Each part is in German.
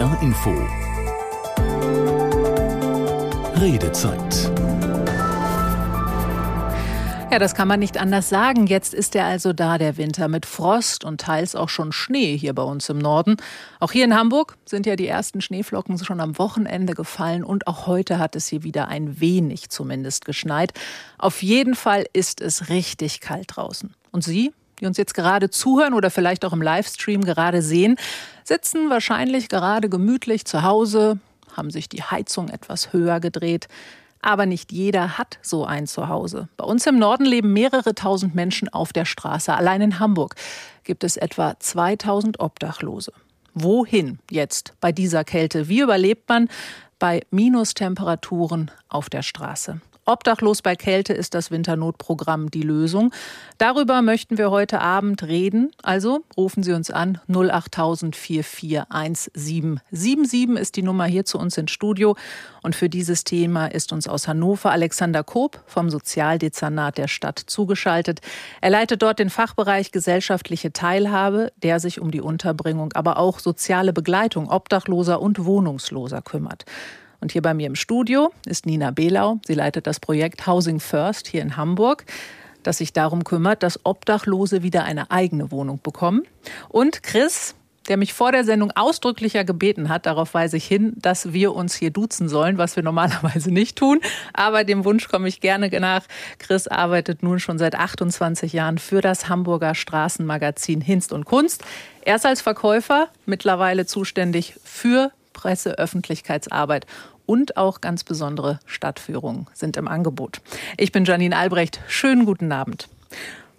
NDR Info Redezeit ja, das kann man nicht anders sagen. Jetzt ist er also da, der Winter, mit Frost und teils auch schon Schnee hier bei uns im Norden. Auch hier in Hamburg sind ja die ersten Schneeflocken schon am Wochenende gefallen und auch heute hat es hier wieder ein wenig zumindest geschneit. Auf jeden Fall ist es richtig kalt draußen. Und Sie, die uns jetzt gerade zuhören oder vielleicht auch im Livestream gerade sehen, sitzen wahrscheinlich gerade gemütlich zu Hause, haben sich die Heizung etwas höher gedreht. Aber nicht jeder hat so ein Zuhause. Bei uns im Norden leben mehrere tausend Menschen auf der Straße. Allein in Hamburg gibt es etwa 2000 Obdachlose. Wohin jetzt bei dieser Kälte? Wie überlebt man bei Minustemperaturen auf der Straße? Obdachlos bei Kälte ist das Winternotprogramm die Lösung. Darüber möchten wir heute Abend reden. Also rufen Sie uns an 08000 441777 ist die Nummer hier zu uns ins Studio. Und für dieses Thema ist uns aus Hannover Alexander Koop vom Sozialdezernat der Stadt zugeschaltet. Er leitet dort den Fachbereich gesellschaftliche Teilhabe, der sich um die Unterbringung, aber auch soziale Begleitung Obdachloser und Wohnungsloser kümmert. Und hier bei mir im Studio ist Nina Behlau. Sie leitet das Projekt Housing First hier in Hamburg das sich darum kümmert, dass Obdachlose wieder eine eigene Wohnung bekommen. Und Chris, der mich vor der Sendung ausdrücklicher gebeten hat, darauf weise ich hin, dass wir uns hier duzen sollen, was wir normalerweise nicht tun. Aber dem Wunsch komme ich gerne nach. Chris arbeitet nun schon seit 28 Jahren für das Hamburger Straßenmagazin Hinst und Kunst. Erst als Verkäufer, mittlerweile zuständig für Presse, Öffentlichkeitsarbeit und auch ganz besondere Stadtführungen sind im Angebot. Ich bin Janine Albrecht. Schönen guten Abend.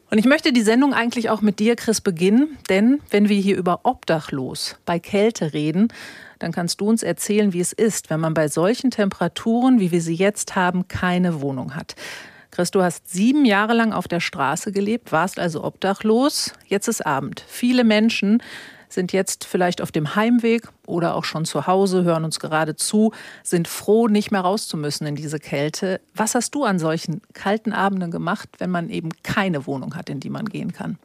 Und ich möchte die Sendung eigentlich auch mit dir, Chris, beginnen, denn wenn wir hier über Obdachlos bei Kälte reden, dann kannst du uns erzählen, wie es ist, wenn man bei solchen Temperaturen, wie wir sie jetzt haben, keine Wohnung hat. Chris, du hast sieben Jahre lang auf der Straße gelebt, warst also obdachlos. Jetzt ist Abend. Viele Menschen sind jetzt vielleicht auf dem Heimweg oder auch schon zu Hause, hören uns gerade zu, sind froh, nicht mehr raus zu müssen in diese Kälte. Was hast du an solchen kalten Abenden gemacht, wenn man eben keine Wohnung hat, in die man gehen kann?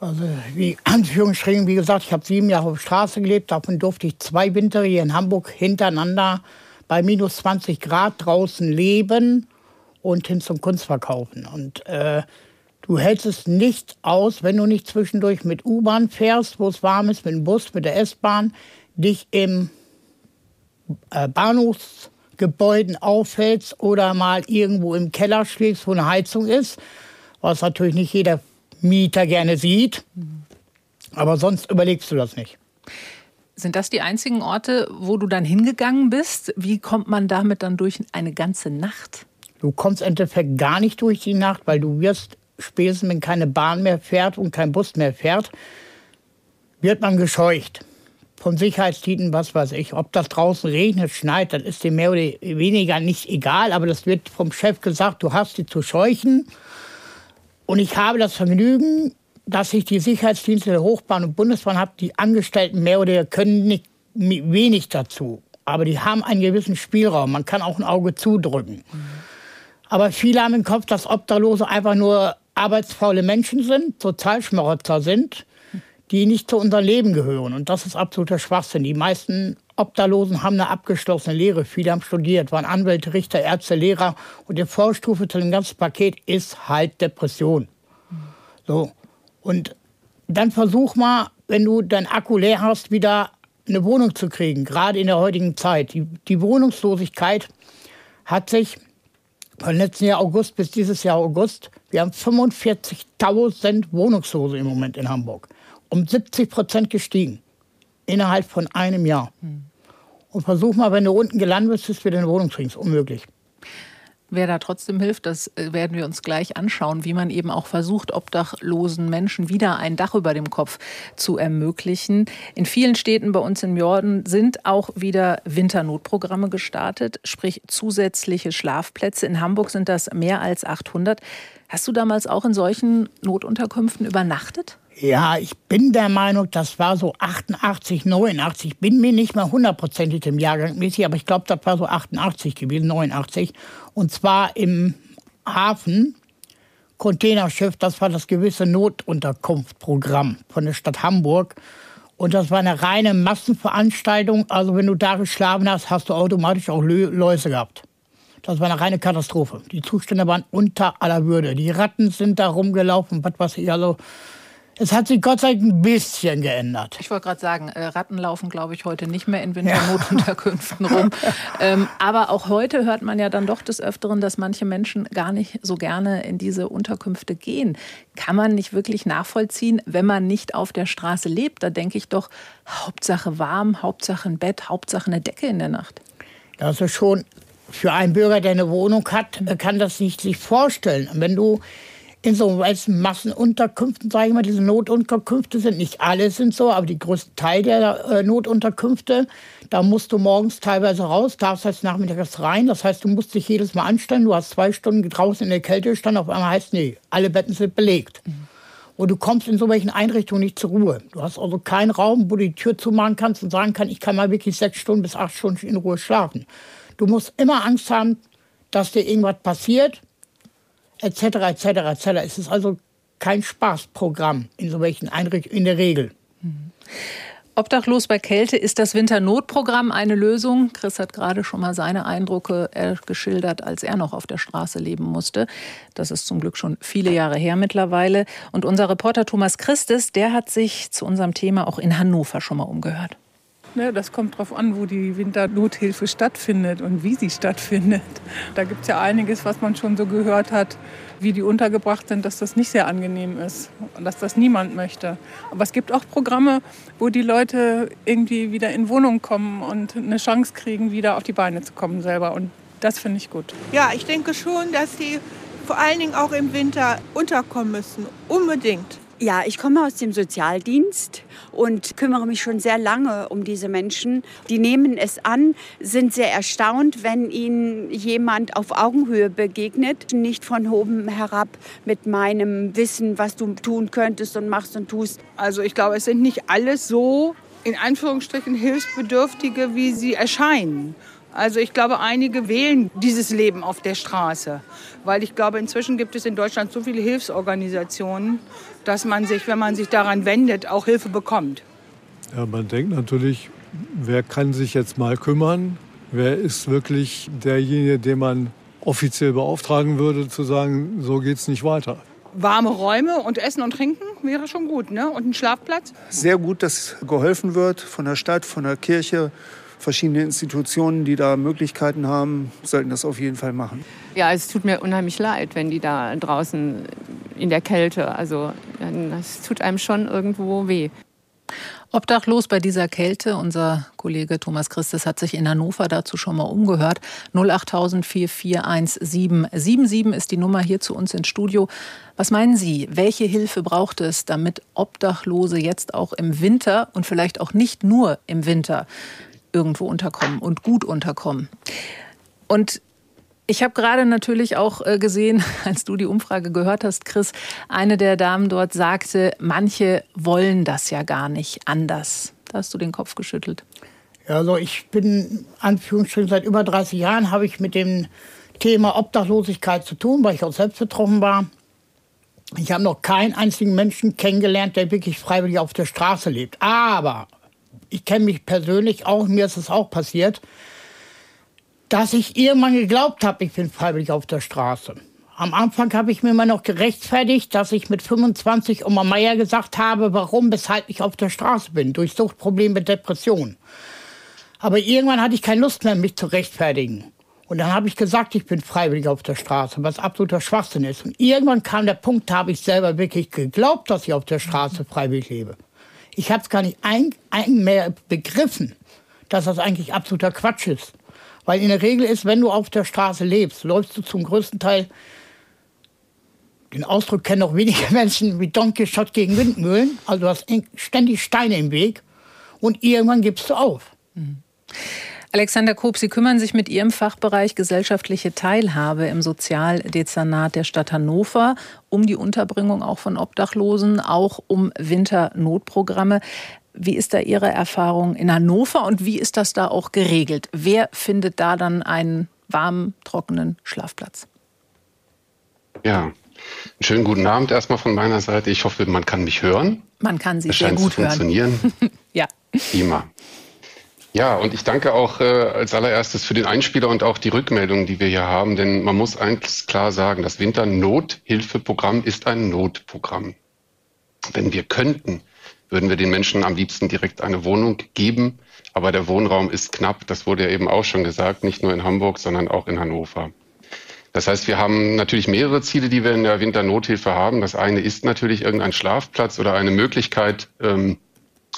Also wie Anführungsstrichen, wie gesagt, ich habe sieben Jahre auf der Straße gelebt, davon durfte ich zwei Winter hier in Hamburg hintereinander bei minus 20 Grad draußen leben und hin zum Kunst verkaufen. Und äh, Du hältst es nicht aus, wenn du nicht zwischendurch mit U-Bahn fährst, wo es warm ist, mit dem Bus, mit der S-Bahn, dich im äh, Bahnhofsgebäuden aufhältst oder mal irgendwo im Keller schläfst, wo eine Heizung ist, was natürlich nicht jeder Mieter gerne sieht. Aber sonst überlegst du das nicht. Sind das die einzigen Orte, wo du dann hingegangen bist? Wie kommt man damit dann durch eine ganze Nacht? Du kommst im Endeffekt gar nicht durch die Nacht, weil du wirst spätestens wenn keine Bahn mehr fährt und kein Bus mehr fährt, wird man gescheucht. Von Sicherheitsdiensten, was weiß ich. Ob das draußen regnet, schneit, das ist dem mehr oder weniger nicht egal. Aber das wird vom Chef gesagt, du hast sie zu scheuchen. Und ich habe das Vergnügen, dass ich die Sicherheitsdienste der Hochbahn und Bundesbahn habe. Die Angestellten mehr oder können nicht wenig dazu. Aber die haben einen gewissen Spielraum. Man kann auch ein Auge zudrücken. Mhm. Aber viele haben im Kopf, dass Obdachlose einfach nur arbeitsfaule Menschen sind, Sozialschmarotzer sind, die nicht zu unserem Leben gehören. Und das ist absoluter Schwachsinn. Die meisten Obdachlosen haben eine abgeschlossene Lehre. Viele haben studiert, waren Anwälte, Richter, Ärzte, Lehrer. Und die Vorstufe zu dem ganzen Paket ist halt Depression. So. Und dann versuch mal, wenn du deinen Akku leer hast, wieder eine Wohnung zu kriegen, gerade in der heutigen Zeit. Die, die Wohnungslosigkeit hat sich von letzten Jahr August bis dieses Jahr August, wir haben 45.000 Wohnungslose im Moment in Hamburg. Um 70 Prozent gestiegen. Innerhalb von einem Jahr. Hm. Und versuch mal, wenn du unten gelandet bist, ist wieder eine Wohnung kriegst. Unmöglich. Wer da trotzdem hilft, das äh, werden wir uns gleich anschauen, wie man eben auch versucht, obdachlosen Menschen wieder ein Dach über dem Kopf zu ermöglichen. In vielen Städten bei uns im Norden sind auch wieder Winternotprogramme gestartet, sprich zusätzliche Schlafplätze. In Hamburg sind das mehr als 800. Hast du damals auch in solchen Notunterkünften übernachtet? Ja, ich bin der Meinung, das war so 88, 89. Ich bin mir nicht mehr hundertprozentig im Jahrgang mäßig, aber ich glaube, das war so 88 gewesen, 89. Und zwar im Hafen, Containerschiff, das war das gewisse Notunterkunftprogramm von der Stadt Hamburg. Und das war eine reine Massenveranstaltung. Also wenn du da geschlafen hast, hast du automatisch auch Läuse gehabt. Das war eine reine Katastrophe. Die Zustände waren unter aller Würde. Die Ratten sind da rumgelaufen, was weiß ich. Also es hat sich Gott sei Dank ein bisschen geändert. Ich wollte gerade sagen, äh, Ratten laufen, glaube ich, heute nicht mehr in Winternotunterkünften ja. rum. Ähm, aber auch heute hört man ja dann doch des Öfteren, dass manche Menschen gar nicht so gerne in diese Unterkünfte gehen. Kann man nicht wirklich nachvollziehen, wenn man nicht auf der Straße lebt? Da denke ich doch, Hauptsache warm, Hauptsache ein Bett, Hauptsache eine Decke in der Nacht. Das ist schon für einen Bürger, der eine Wohnung hat, kann das nicht sich vorstellen. Wenn du in so weißen Massenunterkünften, sage ich mal, diese Notunterkünfte sind, nicht alle sind so, aber die größte Teil der äh, Notunterkünfte, da musst du morgens teilweise raus, darfst heißt nachmittags rein. Das heißt, du musst dich jedes Mal anstellen. Du hast zwei Stunden draußen in der Kälte gestanden, auf einmal heißt, nee, alle Betten sind belegt. Mhm. Und du kommst in so welchen Einrichtungen nicht zur Ruhe. Du hast also keinen Raum, wo du die Tür zumachen kannst und sagen kannst, ich kann mal wirklich sechs Stunden bis acht Stunden in Ruhe schlafen. Du musst immer Angst haben, dass dir irgendwas passiert, etc., etc., etc. Es ist also kein Spaßprogramm in so welchen Einrichtungen in der Regel. Mhm. Obdachlos bei Kälte ist das Winternotprogramm eine Lösung. Chris hat gerade schon mal seine Eindrücke geschildert, als er noch auf der Straße leben musste. Das ist zum Glück schon viele Jahre her mittlerweile. Und unser Reporter Thomas Christes, der hat sich zu unserem Thema auch in Hannover schon mal umgehört. Ne, das kommt darauf an, wo die Winternothilfe stattfindet und wie sie stattfindet. Da gibt es ja einiges, was man schon so gehört hat, wie die untergebracht sind, dass das nicht sehr angenehm ist und dass das niemand möchte. Aber es gibt auch Programme, wo die Leute irgendwie wieder in Wohnung kommen und eine Chance kriegen, wieder auf die Beine zu kommen selber. Und das finde ich gut. Ja, ich denke schon, dass sie vor allen Dingen auch im Winter unterkommen müssen. Unbedingt. Ja, ich komme aus dem Sozialdienst und kümmere mich schon sehr lange um diese Menschen. Die nehmen es an, sind sehr erstaunt, wenn ihnen jemand auf Augenhöhe begegnet, nicht von oben herab mit meinem Wissen, was du tun könntest und machst und tust. Also ich glaube, es sind nicht alles so in Anführungsstrichen Hilfsbedürftige, wie sie erscheinen. Also ich glaube, einige wählen dieses Leben auf der Straße, weil ich glaube, inzwischen gibt es in Deutschland so viele Hilfsorganisationen, dass man sich, wenn man sich daran wendet, auch Hilfe bekommt. Ja, man denkt natürlich, wer kann sich jetzt mal kümmern? Wer ist wirklich derjenige, den man offiziell beauftragen würde, zu sagen, so geht es nicht weiter? Warme Räume und Essen und Trinken wäre schon gut, ne? Und ein Schlafplatz? Sehr gut, dass geholfen wird von der Stadt, von der Kirche, verschiedene Institutionen, die da Möglichkeiten haben, sollten das auf jeden Fall machen. Ja, es tut mir unheimlich leid, wenn die da draußen in der Kälte, also es tut einem schon irgendwo weh. Obdachlos bei dieser Kälte. Unser Kollege Thomas Christus hat sich in Hannover dazu schon mal umgehört. 08000 441777 ist die Nummer hier zu uns ins Studio. Was meinen Sie, welche Hilfe braucht es, damit Obdachlose jetzt auch im Winter und vielleicht auch nicht nur im Winter irgendwo unterkommen und gut unterkommen. Und ich habe gerade natürlich auch äh, gesehen, als du die Umfrage gehört hast, Chris, eine der Damen dort sagte, manche wollen das ja gar nicht anders. Da hast du den Kopf geschüttelt. Ja, also ich bin, Anführungsstrichen, seit über 30 Jahren habe ich mit dem Thema Obdachlosigkeit zu tun, weil ich auch selbst betroffen war. Ich habe noch keinen einzigen Menschen kennengelernt, der wirklich freiwillig auf der Straße lebt. Aber ich kenne mich persönlich auch, mir ist es auch passiert, dass ich irgendwann geglaubt habe, ich bin freiwillig auf der Straße. Am Anfang habe ich mir immer noch gerechtfertigt, dass ich mit 25 Oma Meier gesagt habe, warum, weshalb ich auf der Straße bin, durch Suchtprobleme, Depression. Aber irgendwann hatte ich keine Lust mehr, mich zu rechtfertigen. Und dann habe ich gesagt, ich bin freiwillig auf der Straße, was absoluter Schwachsinn ist. Und irgendwann kam der Punkt, da habe ich selber wirklich geglaubt, dass ich auf der Straße freiwillig lebe. Ich habe es gar nicht ein, ein mehr begriffen, dass das eigentlich absoluter Quatsch ist. Weil in der Regel ist, wenn du auf der Straße lebst, läufst du zum größten Teil, den Ausdruck kennen auch wenige Menschen, wie Don Quixote gegen Windmühlen. Also du hast ständig Steine im Weg und irgendwann gibst du auf. Mhm. Alexander Koop, Sie kümmern sich mit Ihrem Fachbereich gesellschaftliche Teilhabe im Sozialdezernat der Stadt Hannover um die Unterbringung auch von Obdachlosen, auch um Winternotprogramme. Wie ist da Ihre Erfahrung in Hannover und wie ist das da auch geregelt? Wer findet da dann einen warmen, trockenen Schlafplatz? Ja, schönen guten Abend erstmal von meiner Seite. Ich hoffe, man kann mich hören. Man kann Sie es sehr gut zu funktionieren. hören. ja. Prima. Ja, und ich danke auch äh, als allererstes für den Einspieler und auch die Rückmeldungen, die wir hier haben, denn man muss eigentlich klar sagen, das Winternothilfeprogramm ist ein Notprogramm. Wenn wir könnten, würden wir den Menschen am liebsten direkt eine Wohnung geben, aber der Wohnraum ist knapp, das wurde ja eben auch schon gesagt, nicht nur in Hamburg, sondern auch in Hannover. Das heißt, wir haben natürlich mehrere Ziele, die wir in der Winternothilfe haben. Das eine ist natürlich irgendein Schlafplatz oder eine Möglichkeit, ähm,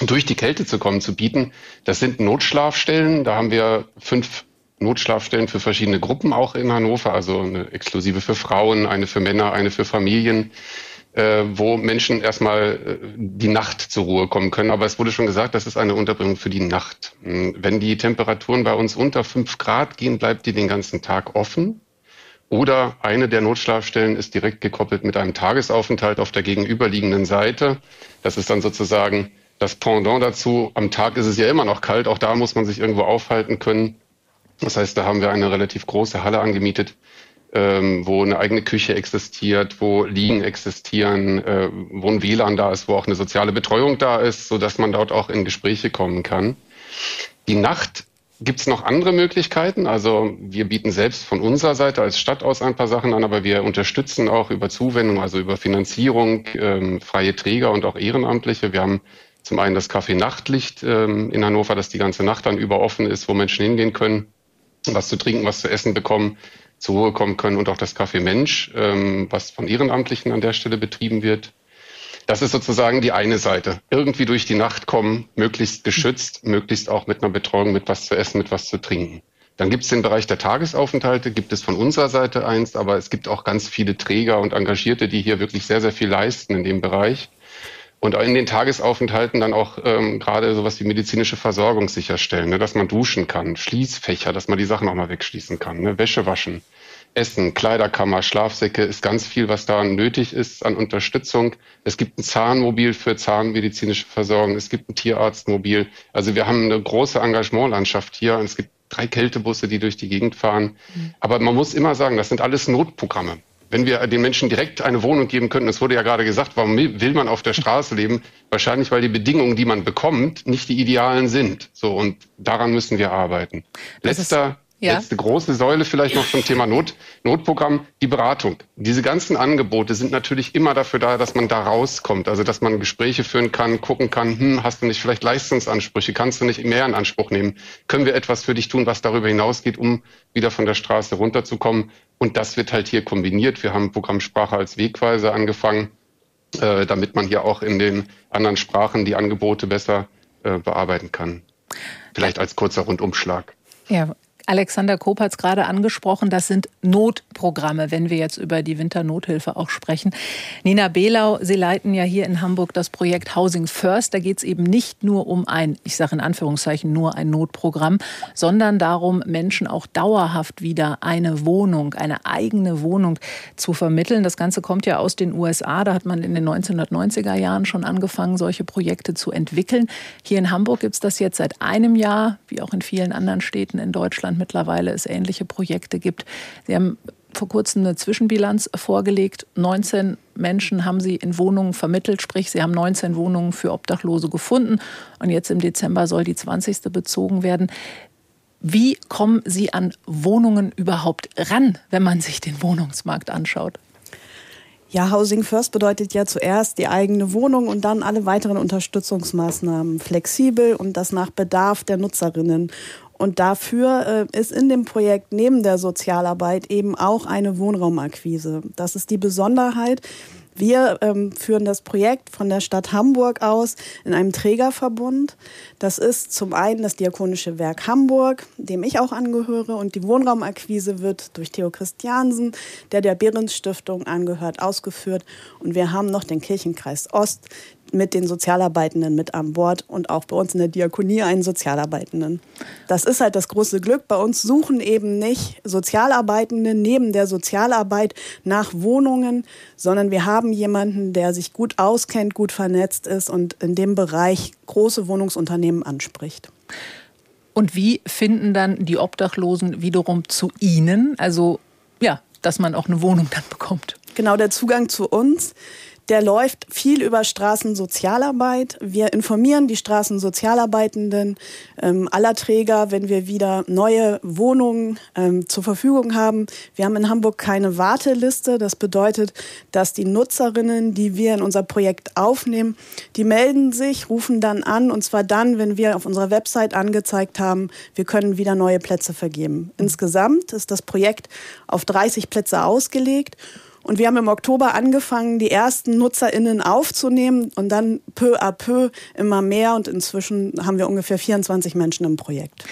durch die Kälte zu kommen, zu bieten. Das sind Notschlafstellen. Da haben wir fünf Notschlafstellen für verschiedene Gruppen auch in Hannover, also eine exklusive für Frauen, eine für Männer, eine für Familien, äh, wo Menschen erstmal äh, die Nacht zur Ruhe kommen können. Aber es wurde schon gesagt, das ist eine Unterbringung für die Nacht. Hm, wenn die Temperaturen bei uns unter fünf Grad gehen, bleibt die den ganzen Tag offen. Oder eine der Notschlafstellen ist direkt gekoppelt mit einem Tagesaufenthalt auf der gegenüberliegenden Seite. Das ist dann sozusagen das Pendant dazu, am Tag ist es ja immer noch kalt, auch da muss man sich irgendwo aufhalten können. Das heißt, da haben wir eine relativ große Halle angemietet, ähm, wo eine eigene Küche existiert, wo Liegen existieren, äh, wo ein WLAN da ist, wo auch eine soziale Betreuung da ist, so dass man dort auch in Gespräche kommen kann. Die Nacht Gibt es noch andere Möglichkeiten? Also wir bieten selbst von unserer Seite als Stadt aus ein paar Sachen an, aber wir unterstützen auch über Zuwendung, also über Finanzierung, ähm, freie Träger und auch Ehrenamtliche. Wir haben zum einen das Café Nachtlicht ähm, in Hannover, das die ganze Nacht dann über offen ist, wo Menschen hingehen können, was zu trinken, was zu essen bekommen, zur Ruhe kommen können und auch das Café Mensch, ähm, was von Ehrenamtlichen an der Stelle betrieben wird. Das ist sozusagen die eine Seite. Irgendwie durch die Nacht kommen, möglichst geschützt, möglichst auch mit einer Betreuung, mit was zu essen, mit was zu trinken. Dann gibt es den Bereich der Tagesaufenthalte, gibt es von unserer Seite eins, aber es gibt auch ganz viele Träger und Engagierte, die hier wirklich sehr, sehr viel leisten in dem Bereich und in den Tagesaufenthalten dann auch ähm, gerade sowas wie medizinische Versorgung sicherstellen, ne, dass man duschen kann, Schließfächer, dass man die Sachen auch mal wegschließen kann, ne, Wäsche waschen, Essen, Kleiderkammer, Schlafsäcke, ist ganz viel, was da nötig ist an Unterstützung. Es gibt ein Zahnmobil für zahnmedizinische Versorgung, es gibt ein Tierarztmobil. Also wir haben eine große Engagementlandschaft hier. Es gibt drei Kältebusse, die durch die Gegend fahren. Mhm. Aber man muss immer sagen, das sind alles Notprogramme wenn wir den Menschen direkt eine Wohnung geben könnten, es wurde ja gerade gesagt, warum will man auf der Straße leben? Wahrscheinlich, weil die Bedingungen, die man bekommt, nicht die idealen sind. So, und daran müssen wir arbeiten. Letzter ja. Letzte große Säule vielleicht noch zum Thema Not, Notprogramm, die Beratung. Diese ganzen Angebote sind natürlich immer dafür da, dass man da rauskommt. Also, dass man Gespräche führen kann, gucken kann, hm, hast du nicht vielleicht Leistungsansprüche? Kannst du nicht mehr in Anspruch nehmen? Können wir etwas für dich tun, was darüber hinausgeht, um wieder von der Straße runterzukommen? Und das wird halt hier kombiniert. Wir haben Programmsprache als Wegweise angefangen, äh, damit man hier auch in den anderen Sprachen die Angebote besser äh, bearbeiten kann. Vielleicht als kurzer Rundumschlag. Ja, Alexander Koop hat es gerade angesprochen, das sind Notprogramme, wenn wir jetzt über die Winternothilfe auch sprechen. Nina Behlau, Sie leiten ja hier in Hamburg das Projekt Housing First. Da geht es eben nicht nur um ein, ich sage in Anführungszeichen, nur ein Notprogramm, sondern darum, Menschen auch dauerhaft wieder eine Wohnung, eine eigene Wohnung zu vermitteln. Das Ganze kommt ja aus den USA. Da hat man in den 1990er Jahren schon angefangen, solche Projekte zu entwickeln. Hier in Hamburg gibt es das jetzt seit einem Jahr, wie auch in vielen anderen Städten in Deutschland mittlerweile es ähnliche Projekte gibt. Sie haben vor kurzem eine Zwischenbilanz vorgelegt. 19 Menschen haben Sie in Wohnungen vermittelt, sprich, Sie haben 19 Wohnungen für Obdachlose gefunden. Und jetzt im Dezember soll die 20. bezogen werden. Wie kommen Sie an Wohnungen überhaupt ran, wenn man sich den Wohnungsmarkt anschaut? Ja, Housing First bedeutet ja zuerst die eigene Wohnung und dann alle weiteren Unterstützungsmaßnahmen flexibel und das nach Bedarf der Nutzerinnen. Und dafür äh, ist in dem Projekt neben der Sozialarbeit eben auch eine Wohnraumakquise. Das ist die Besonderheit. Wir ähm, führen das Projekt von der Stadt Hamburg aus in einem Trägerverbund. Das ist zum einen das Diakonische Werk Hamburg, dem ich auch angehöre. Und die Wohnraumakquise wird durch Theo Christiansen, der der Behrens Stiftung angehört, ausgeführt. Und wir haben noch den Kirchenkreis Ost, mit den Sozialarbeitenden mit an Bord und auch bei uns in der Diakonie einen Sozialarbeitenden. Das ist halt das große Glück. Bei uns suchen eben nicht Sozialarbeitende neben der Sozialarbeit nach Wohnungen, sondern wir haben jemanden, der sich gut auskennt, gut vernetzt ist und in dem Bereich große Wohnungsunternehmen anspricht. Und wie finden dann die Obdachlosen wiederum zu Ihnen? Also ja, dass man auch eine Wohnung dann bekommt. Genau, der Zugang zu uns der läuft viel über Straßensozialarbeit. Wir informieren die Straßensozialarbeitenden ähm, aller Träger, wenn wir wieder neue Wohnungen ähm, zur Verfügung haben. Wir haben in Hamburg keine Warteliste. Das bedeutet, dass die Nutzerinnen, die wir in unser Projekt aufnehmen, die melden sich, rufen dann an und zwar dann, wenn wir auf unserer Website angezeigt haben, wir können wieder neue Plätze vergeben. Insgesamt ist das Projekt auf 30 Plätze ausgelegt. Und wir haben im Oktober angefangen, die ersten NutzerInnen aufzunehmen und dann peu à peu immer mehr. Und inzwischen haben wir ungefähr 24 Menschen im Projekt.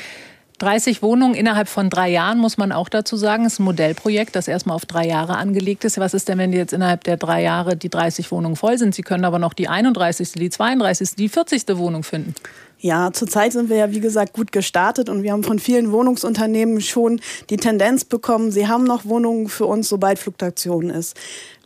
30 Wohnungen innerhalb von drei Jahren, muss man auch dazu sagen. Das ist ein Modellprojekt, das erstmal auf drei Jahre angelegt ist. Was ist denn, wenn jetzt innerhalb der drei Jahre die 30 Wohnungen voll sind? Sie können aber noch die 31., die 32., die 40. Wohnung finden. Ja, zurzeit sind wir ja, wie gesagt, gut gestartet und wir haben von vielen Wohnungsunternehmen schon die Tendenz bekommen, sie haben noch Wohnungen für uns, sobald Fluktuation ist.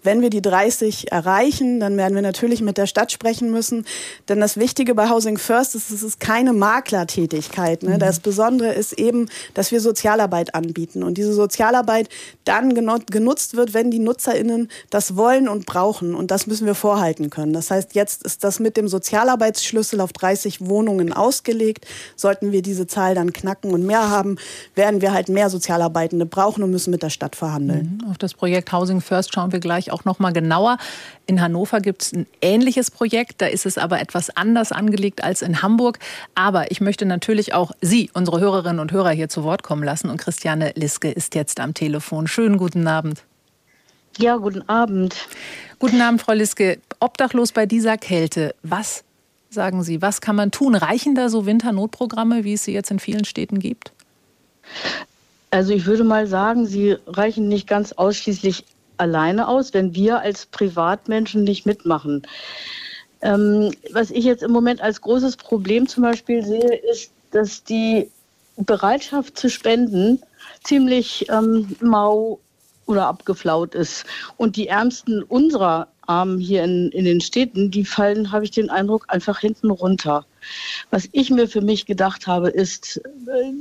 Wenn wir die 30 erreichen, dann werden wir natürlich mit der Stadt sprechen müssen. Denn das Wichtige bei Housing First ist, es ist keine Maklertätigkeit. Ne? Mhm. Das Besondere ist eben, dass wir Sozialarbeit anbieten. Und diese Sozialarbeit dann genutzt wird, wenn die NutzerInnen das wollen und brauchen. Und das müssen wir vorhalten können. Das heißt, jetzt ist das mit dem Sozialarbeitsschlüssel auf 30 Wohnungen ausgelegt. Sollten wir diese Zahl dann knacken und mehr haben, werden wir halt mehr Sozialarbeitende brauchen und müssen mit der Stadt verhandeln. Mhm. Auf das Projekt Housing First schauen wir gleich auch noch mal genauer. In Hannover gibt es ein ähnliches Projekt, da ist es aber etwas anders angelegt als in Hamburg. Aber ich möchte natürlich auch Sie, unsere Hörerinnen und Hörer, hier zu Wort kommen lassen. Und Christiane Liske ist jetzt am Telefon. Schönen guten Abend. Ja, guten Abend. Guten Abend, Frau Liske. Obdachlos bei dieser Kälte. Was sagen Sie, was kann man tun? Reichen da so Winternotprogramme, wie es sie jetzt in vielen Städten gibt? Also ich würde mal sagen, sie reichen nicht ganz ausschließlich alleine aus, wenn wir als Privatmenschen nicht mitmachen. Ähm, was ich jetzt im Moment als großes Problem zum Beispiel sehe, ist, dass die Bereitschaft zu spenden ziemlich ähm, mau oder abgeflaut ist. Und die Ärmsten unserer Armen hier in, in den Städten, die fallen, habe ich den Eindruck, einfach hinten runter. Was ich mir für mich gedacht habe, ist,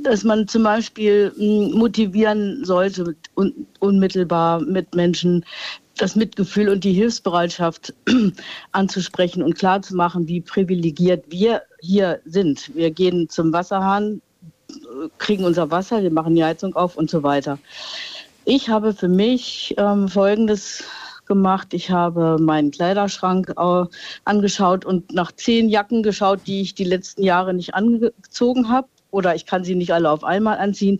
dass man zum Beispiel hm, motivieren sollte, un unmittelbar mit Menschen das Mitgefühl und die Hilfsbereitschaft anzusprechen und klarzumachen, wie privilegiert wir hier sind. Wir gehen zum Wasserhahn, kriegen unser Wasser, wir machen die Heizung auf und so weiter. Ich habe für mich ähm, Folgendes gemacht. Ich habe meinen Kleiderschrank äh, angeschaut und nach zehn Jacken geschaut, die ich die letzten Jahre nicht angezogen habe. Oder ich kann sie nicht alle auf einmal anziehen.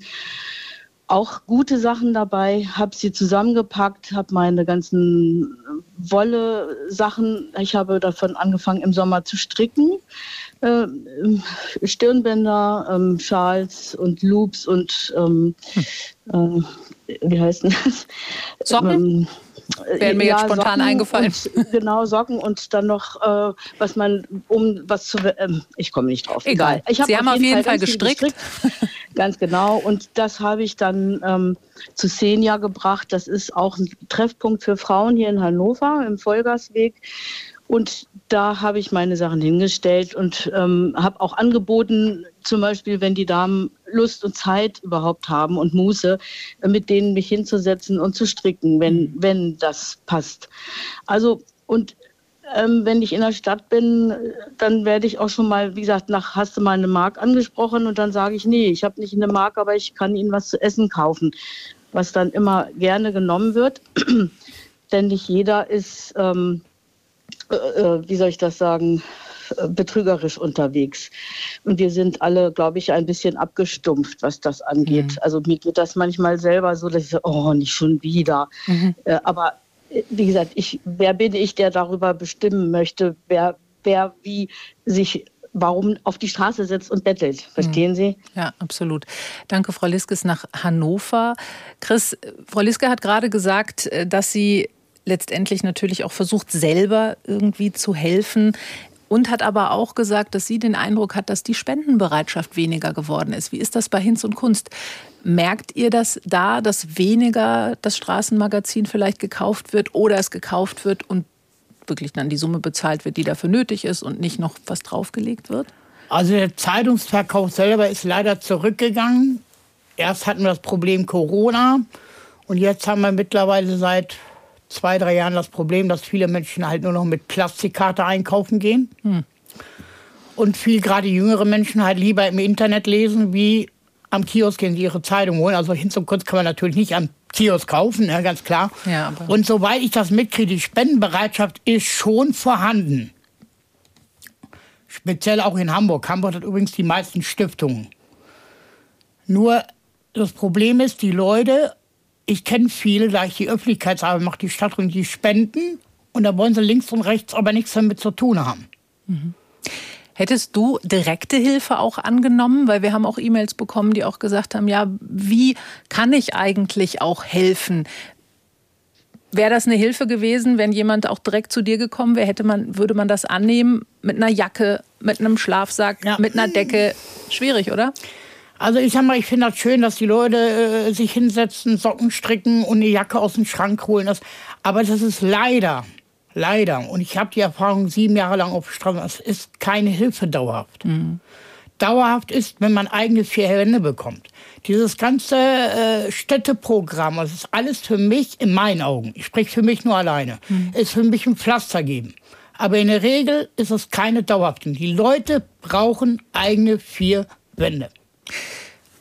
Auch gute Sachen dabei, habe sie zusammengepackt, habe meine ganzen Wolle-Sachen, ich habe davon angefangen im Sommer zu stricken. Äh, Stirnbänder, ähm, Schals und Loops und ähm, hm. äh, wie heißt das? Socken? Ähm, Wären mir ja, jetzt spontan Socken eingefallen. Und, genau, Socken und dann noch, äh, was man, um was zu, ähm, ich komme nicht drauf. Egal. Ich Sie haben auf jeden Fall, Fall gestrickt. gestrickt. Ganz genau. Und das habe ich dann ähm, zu Senja gebracht. Das ist auch ein Treffpunkt für Frauen hier in Hannover im Vollgasweg. Und da habe ich meine Sachen hingestellt und ähm, habe auch angeboten, zum Beispiel, wenn die Damen Lust und Zeit überhaupt haben und Muße, äh, mit denen mich hinzusetzen und zu stricken, wenn, mhm. wenn das passt. Also, und ähm, wenn ich in der Stadt bin, dann werde ich auch schon mal, wie gesagt, nach hast du mal eine Mark angesprochen und dann sage ich, nee, ich habe nicht eine Mark, aber ich kann Ihnen was zu essen kaufen, was dann immer gerne genommen wird. Denn nicht jeder ist ähm, äh, äh, wie soll ich das sagen, äh, betrügerisch unterwegs. Und wir sind alle, glaube ich, ein bisschen abgestumpft, was das angeht. Mhm. Also mir geht das manchmal selber so, dass ich so, oh, nicht schon wieder. Mhm. Äh, aber wie gesagt, ich, wer bin ich, der darüber bestimmen möchte, wer, wer wie sich warum auf die Straße setzt und bettelt. Verstehen mhm. Sie? Ja, absolut. Danke, Frau Liskes, nach Hannover. Chris, Frau Liske hat gerade gesagt, dass Sie letztendlich natürlich auch versucht, selber irgendwie zu helfen. Und hat aber auch gesagt, dass sie den Eindruck hat, dass die Spendenbereitschaft weniger geworden ist. Wie ist das bei Hinz und Kunst? Merkt ihr das da, dass weniger das Straßenmagazin vielleicht gekauft wird oder es gekauft wird und wirklich dann die Summe bezahlt wird, die dafür nötig ist und nicht noch was draufgelegt wird? Also der Zeitungsverkauf selber ist leider zurückgegangen. Erst hatten wir das Problem Corona und jetzt haben wir mittlerweile seit zwei, drei Jahren das Problem, dass viele Menschen halt nur noch mit Plastikkarte einkaufen gehen. Hm. Und viel gerade jüngere Menschen halt lieber im Internet lesen, wie am Kiosk gehen sie ihre Zeitung holen. Also hin zum Kurz kann man natürlich nicht am Kiosk kaufen, ja, ganz klar. Ja, und soweit ich das mitkriege, die Spendenbereitschaft ist schon vorhanden. Speziell auch in Hamburg. Hamburg hat übrigens die meisten Stiftungen. Nur das Problem ist, die Leute, ich kenne viele, da ich die Öffentlichkeitsarbeit mache, die Stadt und die spenden und da wollen sie links und rechts aber nichts damit zu tun haben. Mhm. Hättest du direkte Hilfe auch angenommen? Weil wir haben auch E-Mails bekommen, die auch gesagt haben, ja, wie kann ich eigentlich auch helfen? Wäre das eine Hilfe gewesen, wenn jemand auch direkt zu dir gekommen wäre? Hätte man, würde man das annehmen mit einer Jacke, mit einem Schlafsack, ja. mit einer Decke? Schwierig, oder? Also ich sag mal, ich finde das schön, dass die Leute äh, sich hinsetzen, Socken stricken und eine Jacke aus dem Schrank holen. aber das ist leider Leider. Und ich habe die Erfahrung sieben Jahre lang auf Straße. Es ist keine Hilfe dauerhaft. Mhm. Dauerhaft ist, wenn man eigene vier Hände bekommt. Dieses ganze äh, Städteprogramm, das ist alles für mich, in meinen Augen, ich spreche für mich nur alleine, mhm. ist für mich ein Pflaster geben. Aber in der Regel ist es keine dauerhafte. Die Leute brauchen eigene vier Wände.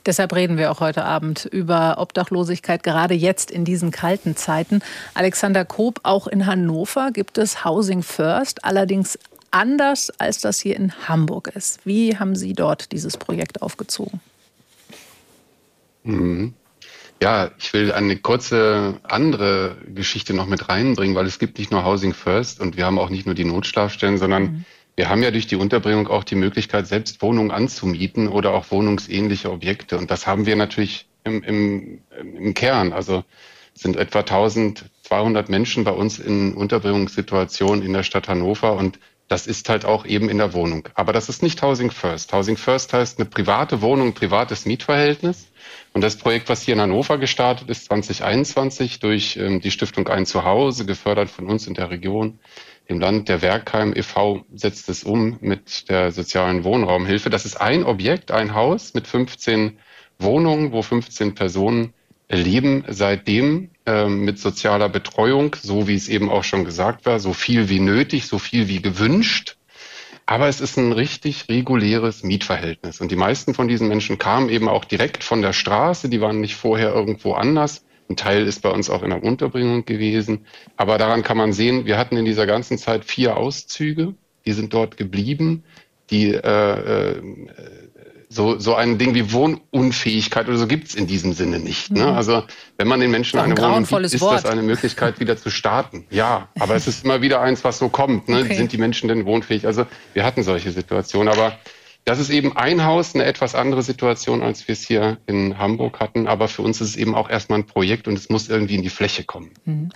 Deshalb reden wir auch heute Abend über Obdachlosigkeit, gerade jetzt in diesen kalten Zeiten. Alexander Koop, auch in Hannover gibt es Housing First, allerdings anders, als das hier in Hamburg ist. Wie haben Sie dort dieses Projekt aufgezogen? Mhm. Ja, ich will eine kurze andere Geschichte noch mit reinbringen, weil es gibt nicht nur Housing First und wir haben auch nicht nur die Notschlafstellen, sondern mhm. Wir haben ja durch die Unterbringung auch die Möglichkeit, selbst Wohnungen anzumieten oder auch wohnungsähnliche Objekte. Und das haben wir natürlich im, im, im Kern. Also sind etwa 1200 Menschen bei uns in Unterbringungssituationen in der Stadt Hannover und das ist halt auch eben in der Wohnung. Aber das ist nicht Housing First. Housing First heißt eine private Wohnung, privates Mietverhältnis. Und das Projekt, was hier in Hannover gestartet ist, 2021 durch ähm, die Stiftung Ein Zuhause, gefördert von uns in der Region, im Land der Werkheim e.V. setzt es um mit der sozialen Wohnraumhilfe. Das ist ein Objekt, ein Haus mit 15 Wohnungen, wo 15 Personen leben seitdem äh, mit sozialer Betreuung, so wie es eben auch schon gesagt war, so viel wie nötig, so viel wie gewünscht. Aber es ist ein richtig reguläres Mietverhältnis. Und die meisten von diesen Menschen kamen eben auch direkt von der Straße, die waren nicht vorher irgendwo anders ein Teil ist bei uns auch in der Unterbringung gewesen. Aber daran kann man sehen, wir hatten in dieser ganzen Zeit vier Auszüge, die sind dort geblieben, die äh, äh, so, so ein Ding wie Wohnunfähigkeit oder so gibt's in diesem Sinne nicht. Ne? Mhm. Also wenn man den Menschen ein eine Wohnung gibt, ist das eine Möglichkeit, wieder zu starten. Ja, aber es ist immer wieder eins, was so kommt. Ne? Okay. Sind die Menschen denn wohnfähig? Also wir hatten solche Situationen, aber das ist eben ein Haus, eine etwas andere Situation, als wir es hier in Hamburg hatten. Aber für uns ist es eben auch erstmal ein Projekt und es muss irgendwie in die Fläche kommen. Mhm.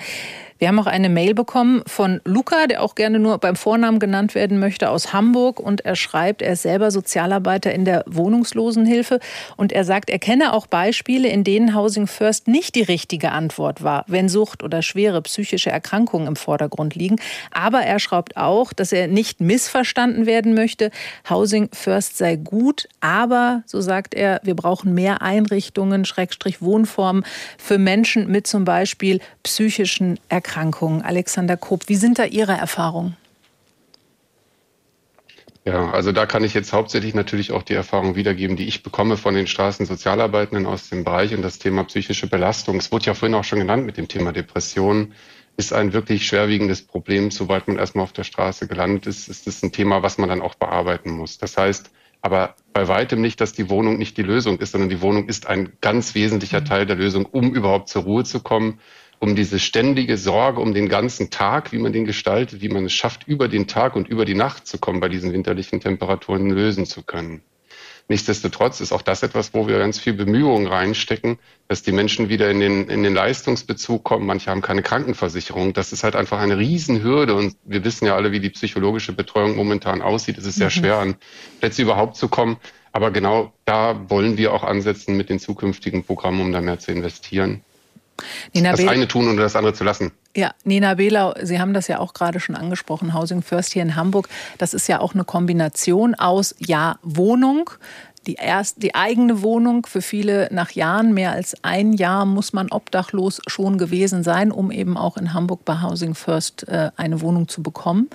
Wir haben auch eine Mail bekommen von Luca, der auch gerne nur beim Vornamen genannt werden möchte, aus Hamburg. Und er schreibt, er ist selber Sozialarbeiter in der Wohnungslosenhilfe. Und er sagt, er kenne auch Beispiele, in denen Housing First nicht die richtige Antwort war, wenn Sucht oder schwere psychische Erkrankungen im Vordergrund liegen. Aber er schreibt auch, dass er nicht missverstanden werden möchte. Housing First sei gut, aber, so sagt er, wir brauchen mehr Einrichtungen, Schrägstrich Wohnformen für Menschen mit zum Beispiel psychischen Erkrankungen. Erkrankungen. Alexander Koop, wie sind da Ihre Erfahrungen? Ja, also da kann ich jetzt hauptsächlich natürlich auch die Erfahrung wiedergeben, die ich bekomme von den Straßensozialarbeitenden aus dem Bereich und das Thema psychische Belastung. Es wurde ja vorhin auch schon genannt mit dem Thema Depression. Ist ein wirklich schwerwiegendes Problem. Sobald man erstmal auf der Straße gelandet ist, ist es ein Thema, was man dann auch bearbeiten muss. Das heißt, aber bei weitem nicht, dass die Wohnung nicht die Lösung ist, sondern die Wohnung ist ein ganz wesentlicher mhm. Teil der Lösung, um überhaupt zur Ruhe zu kommen um diese ständige Sorge um den ganzen Tag, wie man den gestaltet, wie man es schafft, über den Tag und über die Nacht zu kommen bei diesen winterlichen Temperaturen lösen zu können. Nichtsdestotrotz ist auch das etwas, wo wir ganz viel Bemühungen reinstecken, dass die Menschen wieder in den, in den Leistungsbezug kommen. Manche haben keine Krankenversicherung. Das ist halt einfach eine Riesenhürde. Und wir wissen ja alle, wie die psychologische Betreuung momentan aussieht. Es ist sehr mhm. schwer, an Plätze überhaupt zu kommen. Aber genau da wollen wir auch ansetzen mit den zukünftigen Programmen, um da mehr zu investieren. Nina das eine tun und das andere zu lassen. Ja, Nina Behlau, Sie haben das ja auch gerade schon angesprochen, Housing First hier in Hamburg. Das ist ja auch eine Kombination aus, ja, Wohnung, die, erst, die eigene Wohnung für viele nach Jahren, mehr als ein Jahr muss man obdachlos schon gewesen sein, um eben auch in Hamburg bei Housing First äh, eine Wohnung zu bekommen.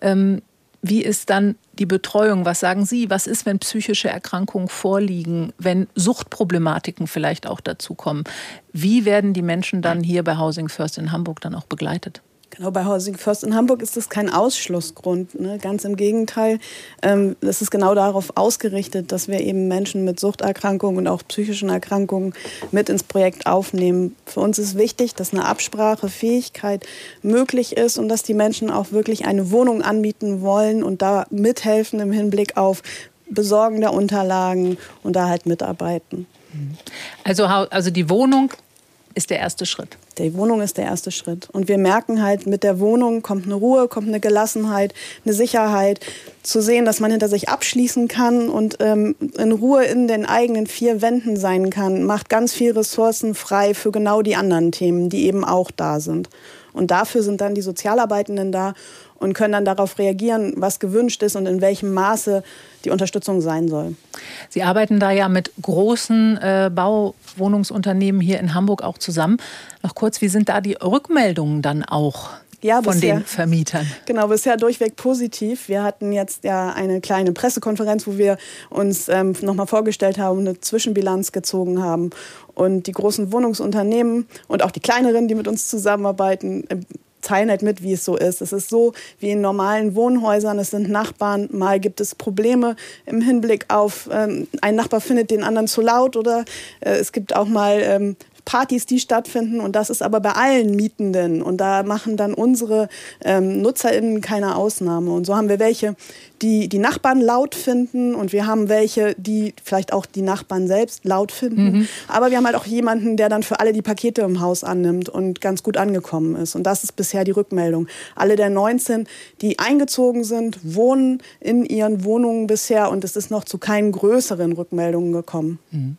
Ähm, wie ist dann die Betreuung? Was sagen Sie? Was ist, wenn psychische Erkrankungen vorliegen, wenn Suchtproblematiken vielleicht auch dazukommen? Wie werden die Menschen dann hier bei Housing First in Hamburg dann auch begleitet? Genau, bei Housing First in Hamburg ist das kein Ausschlussgrund. Ne? Ganz im Gegenteil. Ähm, das ist genau darauf ausgerichtet, dass wir eben Menschen mit Suchterkrankungen und auch psychischen Erkrankungen mit ins Projekt aufnehmen. Für uns ist wichtig, dass eine Absprachefähigkeit möglich ist und dass die Menschen auch wirklich eine Wohnung anbieten wollen und da mithelfen im Hinblick auf Besorgen der Unterlagen und da halt mitarbeiten. Also, also die Wohnung ist der erste Schritt. Die Wohnung ist der erste Schritt. Und wir merken halt, mit der Wohnung kommt eine Ruhe, kommt eine Gelassenheit, eine Sicherheit, zu sehen, dass man hinter sich abschließen kann und ähm, in Ruhe in den eigenen vier Wänden sein kann, macht ganz viel Ressourcen frei für genau die anderen Themen, die eben auch da sind. Und dafür sind dann die Sozialarbeitenden da und können dann darauf reagieren, was gewünscht ist und in welchem Maße die Unterstützung sein soll. Sie arbeiten da ja mit großen äh, Bauwohnungsunternehmen hier in Hamburg auch zusammen. Noch kurz, wie sind da die Rückmeldungen dann auch? Ja, von bisher, den Vermietern. Genau, bisher durchweg positiv. Wir hatten jetzt ja eine kleine Pressekonferenz, wo wir uns ähm, nochmal vorgestellt haben, eine Zwischenbilanz gezogen haben. Und die großen Wohnungsunternehmen und auch die kleineren, die mit uns zusammenarbeiten, teilen halt mit, wie es so ist. Es ist so wie in normalen Wohnhäusern. Es sind Nachbarn. Mal gibt es Probleme im Hinblick auf, ähm, ein Nachbar findet den anderen zu laut oder äh, es gibt auch mal ähm, Partys, die stattfinden. Und das ist aber bei allen Mietenden. Und da machen dann unsere ähm, NutzerInnen keine Ausnahme. Und so haben wir welche, die die Nachbarn laut finden. Und wir haben welche, die vielleicht auch die Nachbarn selbst laut finden. Mhm. Aber wir haben halt auch jemanden, der dann für alle die Pakete im Haus annimmt und ganz gut angekommen ist. Und das ist bisher die Rückmeldung. Alle der 19, die eingezogen sind, wohnen in ihren Wohnungen bisher. Und es ist noch zu keinen größeren Rückmeldungen gekommen. Mhm.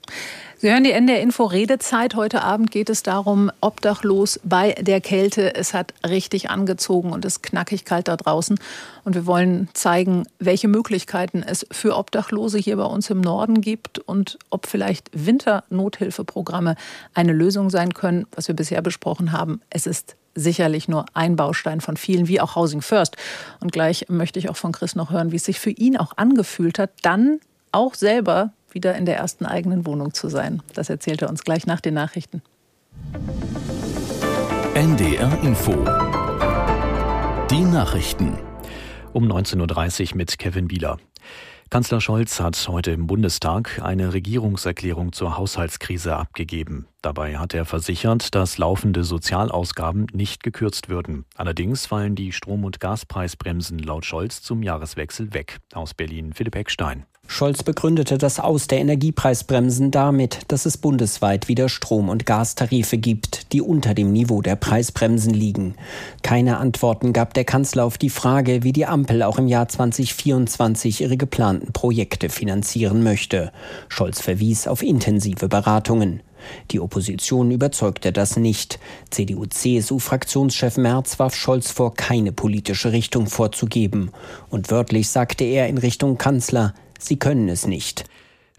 Sie hören die NDR Info Redezeit. Heute Abend geht es darum, obdachlos bei der Kälte. Es hat richtig angezogen und es ist knackig kalt da draußen. Und wir wollen zeigen, welche Möglichkeiten es für Obdachlose hier bei uns im Norden gibt und ob vielleicht Winternothilfeprogramme eine Lösung sein können, was wir bisher besprochen haben. Es ist sicherlich nur ein Baustein von vielen, wie auch Housing First. Und gleich möchte ich auch von Chris noch hören, wie es sich für ihn auch angefühlt hat, dann auch selber wieder in der ersten eigenen Wohnung zu sein. Das erzählt er uns gleich nach den Nachrichten. NDR Info. Die Nachrichten. Um 19.30 Uhr mit Kevin Bieler. Kanzler Scholz hat heute im Bundestag eine Regierungserklärung zur Haushaltskrise abgegeben. Dabei hat er versichert, dass laufende Sozialausgaben nicht gekürzt würden. Allerdings fallen die Strom- und Gaspreisbremsen laut Scholz zum Jahreswechsel weg. Aus Berlin Philipp Eckstein. Scholz begründete das Aus der Energiepreisbremsen damit, dass es bundesweit wieder Strom- und Gastarife gibt, die unter dem Niveau der Preisbremsen liegen. Keine Antworten gab der Kanzler auf die Frage, wie die Ampel auch im Jahr 2024 ihre geplanten Projekte finanzieren möchte. Scholz verwies auf intensive Beratungen. Die Opposition überzeugte das nicht. CDU-CSU-Fraktionschef Merz warf Scholz vor, keine politische Richtung vorzugeben. Und wörtlich sagte er in Richtung Kanzler, Sie können es nicht.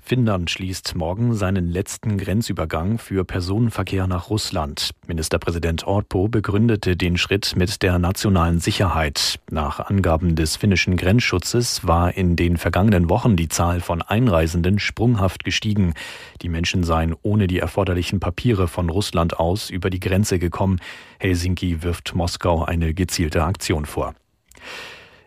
Finnland schließt morgen seinen letzten Grenzübergang für Personenverkehr nach Russland. Ministerpräsident Orpo begründete den Schritt mit der nationalen Sicherheit. Nach Angaben des finnischen Grenzschutzes war in den vergangenen Wochen die Zahl von Einreisenden sprunghaft gestiegen. Die Menschen seien ohne die erforderlichen Papiere von Russland aus über die Grenze gekommen. Helsinki wirft Moskau eine gezielte Aktion vor.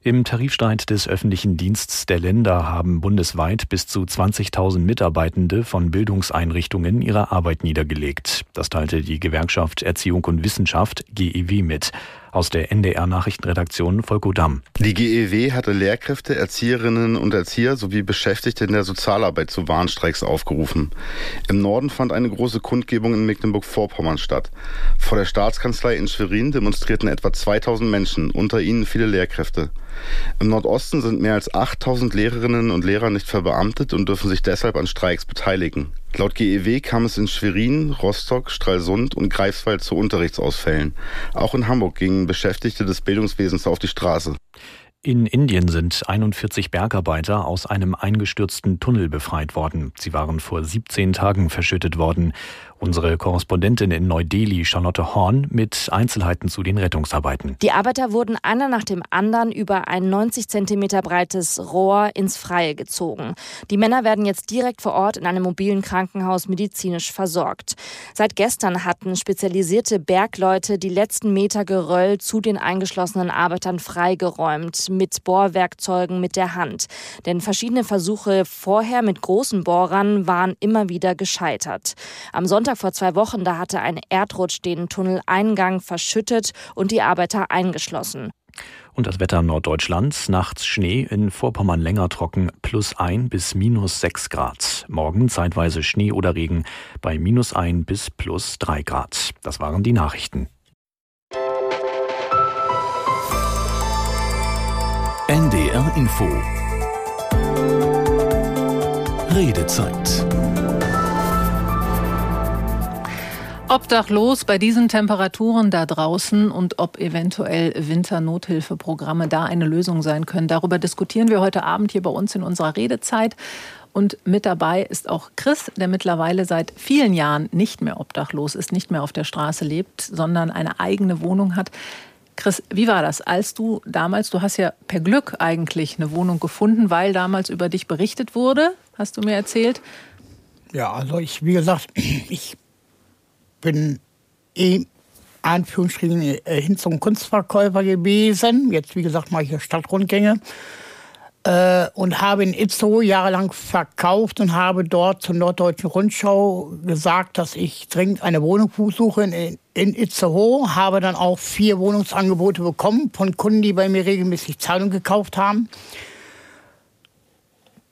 Im Tarifstreit des öffentlichen Dienstes der Länder haben bundesweit bis zu 20.000 Mitarbeitende von Bildungseinrichtungen ihre Arbeit niedergelegt. Das teilte die Gewerkschaft Erziehung und Wissenschaft GEW mit. Aus der NDR Nachrichtenredaktion Volko Damm. Die GEW hatte Lehrkräfte, Erzieherinnen und Erzieher sowie Beschäftigte in der Sozialarbeit zu Warnstreiks aufgerufen. Im Norden fand eine große Kundgebung in Mecklenburg-Vorpommern statt. Vor der Staatskanzlei in Schwerin demonstrierten etwa 2000 Menschen, unter ihnen viele Lehrkräfte. Im Nordosten sind mehr als 8000 Lehrerinnen und Lehrer nicht verbeamtet und dürfen sich deshalb an Streiks beteiligen. Laut GEW kam es in Schwerin, Rostock, Stralsund und Greifswald zu Unterrichtsausfällen. Auch in Hamburg gingen Beschäftigte des Bildungswesens auf die Straße. In Indien sind 41 Bergarbeiter aus einem eingestürzten Tunnel befreit worden. Sie waren vor 17 Tagen verschüttet worden. Unsere Korrespondentin in Neu-Delhi, Charlotte Horn, mit Einzelheiten zu den Rettungsarbeiten. Die Arbeiter wurden einer nach dem anderen über ein 90 Zentimeter breites Rohr ins Freie gezogen. Die Männer werden jetzt direkt vor Ort in einem mobilen Krankenhaus medizinisch versorgt. Seit gestern hatten spezialisierte Bergleute die letzten Meter Geröll zu den eingeschlossenen Arbeitern freigeräumt, mit Bohrwerkzeugen mit der Hand. Denn verschiedene Versuche vorher mit großen Bohrern waren immer wieder gescheitert. Am Sonntag Vor zwei Wochen, da hatte ein Erdrutsch den Tunneleingang verschüttet und die Arbeiter eingeschlossen. Und das Wetter Norddeutschlands, nachts Schnee, in Vorpommern länger trocken, plus 1 bis minus 6 Grad. Morgen zeitweise Schnee oder Regen bei minus 1 bis plus 3 Grad. Das waren die Nachrichten. NDR Info Redezeit Obdachlos bei diesen Temperaturen da draußen und ob eventuell Winternothilfeprogramme da eine Lösung sein können. Darüber diskutieren wir heute Abend hier bei uns in unserer Redezeit. Und mit dabei ist auch Chris, der mittlerweile seit vielen Jahren nicht mehr obdachlos ist, nicht mehr auf der Straße lebt, sondern eine eigene Wohnung hat. Chris, wie war das, als du damals, du hast ja per Glück eigentlich eine Wohnung gefunden, weil damals über dich berichtet wurde, hast du mir erzählt? Ja, also ich, wie gesagt, ich bin eh Anführungsstrichen äh, hin zum Kunstverkäufer gewesen. Jetzt, wie gesagt, mache ich hier Stadtrundgänge. Äh, und habe in Itzehoe jahrelang verkauft und habe dort zur Norddeutschen Rundschau gesagt, dass ich dringend eine Wohnung suche in, in Itzehoe. Habe dann auch vier Wohnungsangebote bekommen von Kunden, die bei mir regelmäßig Zahlung gekauft haben.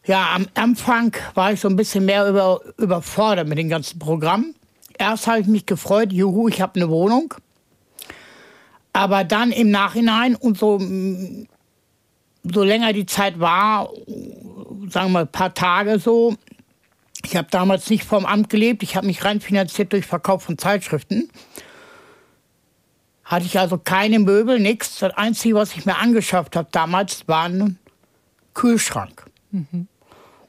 Ja, am Anfang war ich so ein bisschen mehr über, überfordert mit dem ganzen Programm erst habe ich mich gefreut, juhu, ich habe eine Wohnung. Aber dann im Nachhinein und so, so länger die Zeit war, sagen wir mal ein paar Tage so, ich habe damals nicht vom Amt gelebt, ich habe mich rein finanziert durch Verkauf von Zeitschriften. Hatte ich also keine Möbel, nichts. Das Einzige, was ich mir angeschafft habe damals, war ein Kühlschrank. Mhm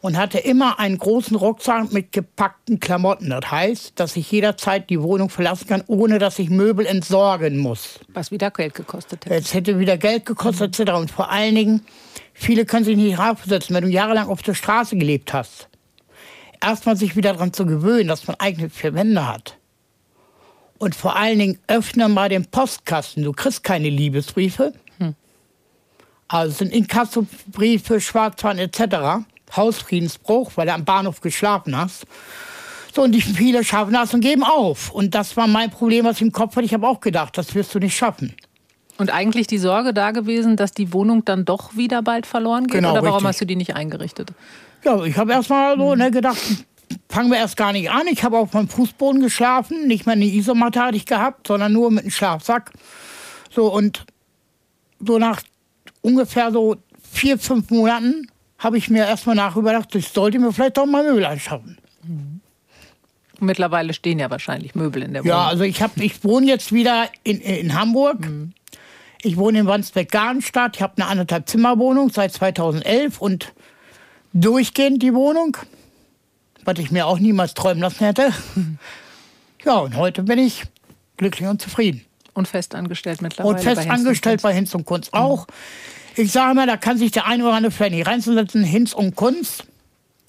und hatte immer einen großen Rucksack mit gepackten Klamotten. Das heißt, dass ich jederzeit die Wohnung verlassen kann, ohne dass ich Möbel entsorgen muss. Was wieder Geld gekostet hätte. Es hätte wieder Geld gekostet, etc. Und vor allen Dingen, viele können sich nicht raufsetzen, wenn du jahrelang auf der Straße gelebt hast. Erstmal sich wieder daran zu gewöhnen, dass man eigene vier Wände hat. Und vor allen Dingen öffne mal den Postkasten. Du kriegst keine Liebesbriefe. Hm. Also sind Inkassobriefe, Schwarzfahren etc. Hausfriedensbruch, weil du am Bahnhof geschlafen hast. So, und die viele schaffen das und geben auf. Und das war mein Problem, was ich im Kopf hatte. Ich habe auch gedacht, das wirst du nicht schaffen. Und eigentlich die Sorge da gewesen, dass die Wohnung dann doch wieder bald verloren geht? Genau, Oder warum richtig. hast du die nicht eingerichtet? Ja, ich habe erst mal so ne, gedacht, fangen wir erst gar nicht an. Ich habe auf meinem Fußboden geschlafen. Nicht mehr eine Isomatte hatte ich gehabt, sondern nur mit einem Schlafsack. So, und so nach ungefähr so vier, fünf Monaten habe ich mir erstmal nachüberdacht, ich sollte mir vielleicht auch mal Möbel anschaffen. Mhm. Mittlerweile stehen ja wahrscheinlich Möbel in der Wohnung. Ja, also ich, hab, ich wohne jetzt wieder in, in Hamburg. Mhm. Ich wohne in Wandsbek-Gartenstadt. Ich habe eine anderthalb Zimmerwohnung seit 2011 und durchgehend die Wohnung, was ich mir auch niemals träumen lassen hätte. Mhm. Ja, und heute bin ich glücklich und zufrieden. Und festangestellt mittlerweile. Und festangestellt bei Hinz und Kunst auch. Mhm. Ich sage mal, da kann sich der eine oder andere vielleicht nicht reinzusetzen. Hinz und Kunst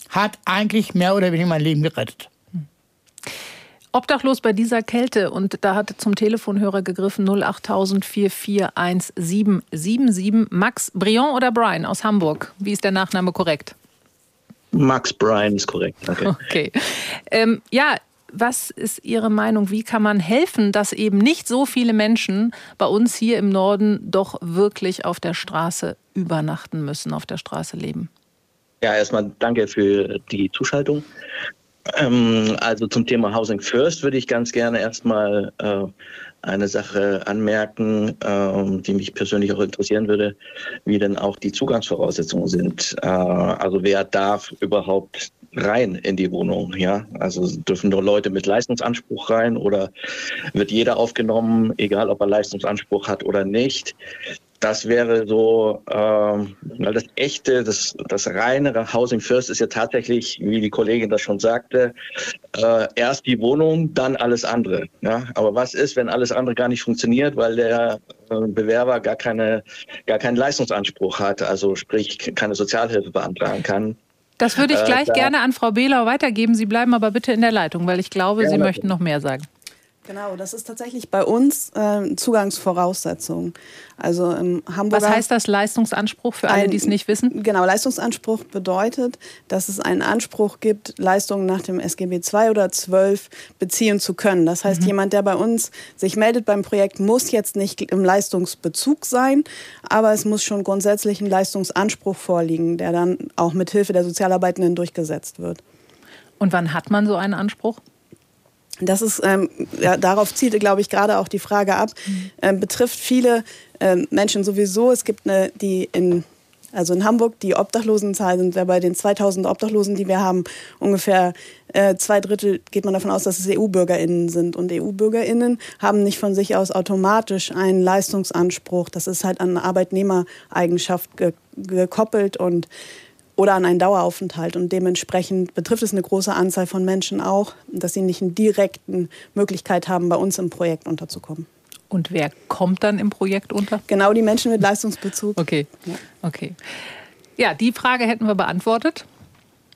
hat eigentlich mehr oder weniger mein Leben gerettet. Obdachlos bei dieser Kälte und da hat zum Telefonhörer gegriffen 08000 441 Max Brion oder Brian aus Hamburg. Wie ist der Nachname korrekt? Max Brian ist korrekt. Okay. okay. Ähm, ja, was ist Ihre Meinung? Wie kann man helfen, dass eben nicht so viele Menschen bei uns hier im Norden doch wirklich auf der Straße übernachten müssen, auf der Straße leben? Ja, erstmal danke für die Zuschaltung. Ähm, also zum Thema Housing First würde ich ganz gerne erstmal äh, eine Sache anmerken, äh, die mich persönlich auch interessieren würde, wie denn auch die Zugangsvoraussetzungen sind. Äh, also wer darf überhaupt rein in die Wohnung? Ja, also dürfen nur Leute mit Leistungsanspruch rein oder wird jeder aufgenommen, egal ob er Leistungsanspruch hat oder nicht? Das wäre so, ähm, das echte, das, das reinere Housing First ist ja tatsächlich, wie die Kollegin das schon sagte, äh, erst die Wohnung, dann alles andere. Ja? Aber was ist, wenn alles andere gar nicht funktioniert, weil der äh, Bewerber gar, keine, gar keinen Leistungsanspruch hat, also sprich keine Sozialhilfe beantragen kann? Das würde ich äh, gleich äh, gerne an Frau Behlau weitergeben. Sie bleiben aber bitte in der Leitung, weil ich glaube, ja, Sie möchten noch mehr sagen. Genau, das ist tatsächlich bei uns äh, Zugangsvoraussetzung. Also im Hamburger. Was heißt das Leistungsanspruch für alle, die es nicht wissen? Genau, Leistungsanspruch bedeutet, dass es einen Anspruch gibt, Leistungen nach dem SGB II oder XII beziehen zu können. Das heißt, mhm. jemand, der bei uns sich meldet beim Projekt, muss jetzt nicht im Leistungsbezug sein, aber es muss schon grundsätzlich ein Leistungsanspruch vorliegen, der dann auch mit Hilfe der Sozialarbeitenden durchgesetzt wird. Und wann hat man so einen Anspruch? Das ist, ähm, ja, darauf zielte, glaube ich, gerade auch die Frage ab, ähm, betrifft viele ähm, Menschen sowieso. Es gibt eine, die in, also in Hamburg, die Obdachlosenzahl sind wir bei den 2000 Obdachlosen, die wir haben, ungefähr äh, zwei Drittel geht man davon aus, dass es EU-BürgerInnen sind. Und EU-BürgerInnen haben nicht von sich aus automatisch einen Leistungsanspruch. Das ist halt an Arbeitnehmereigenschaft ge gekoppelt und oder an einen Daueraufenthalt. Und dementsprechend betrifft es eine große Anzahl von Menschen auch, dass sie nicht eine direkte Möglichkeit haben, bei uns im Projekt unterzukommen. Und wer kommt dann im Projekt unter? Genau die Menschen mit Leistungsbezug. Okay. Ja. okay. Ja, die Frage hätten wir beantwortet.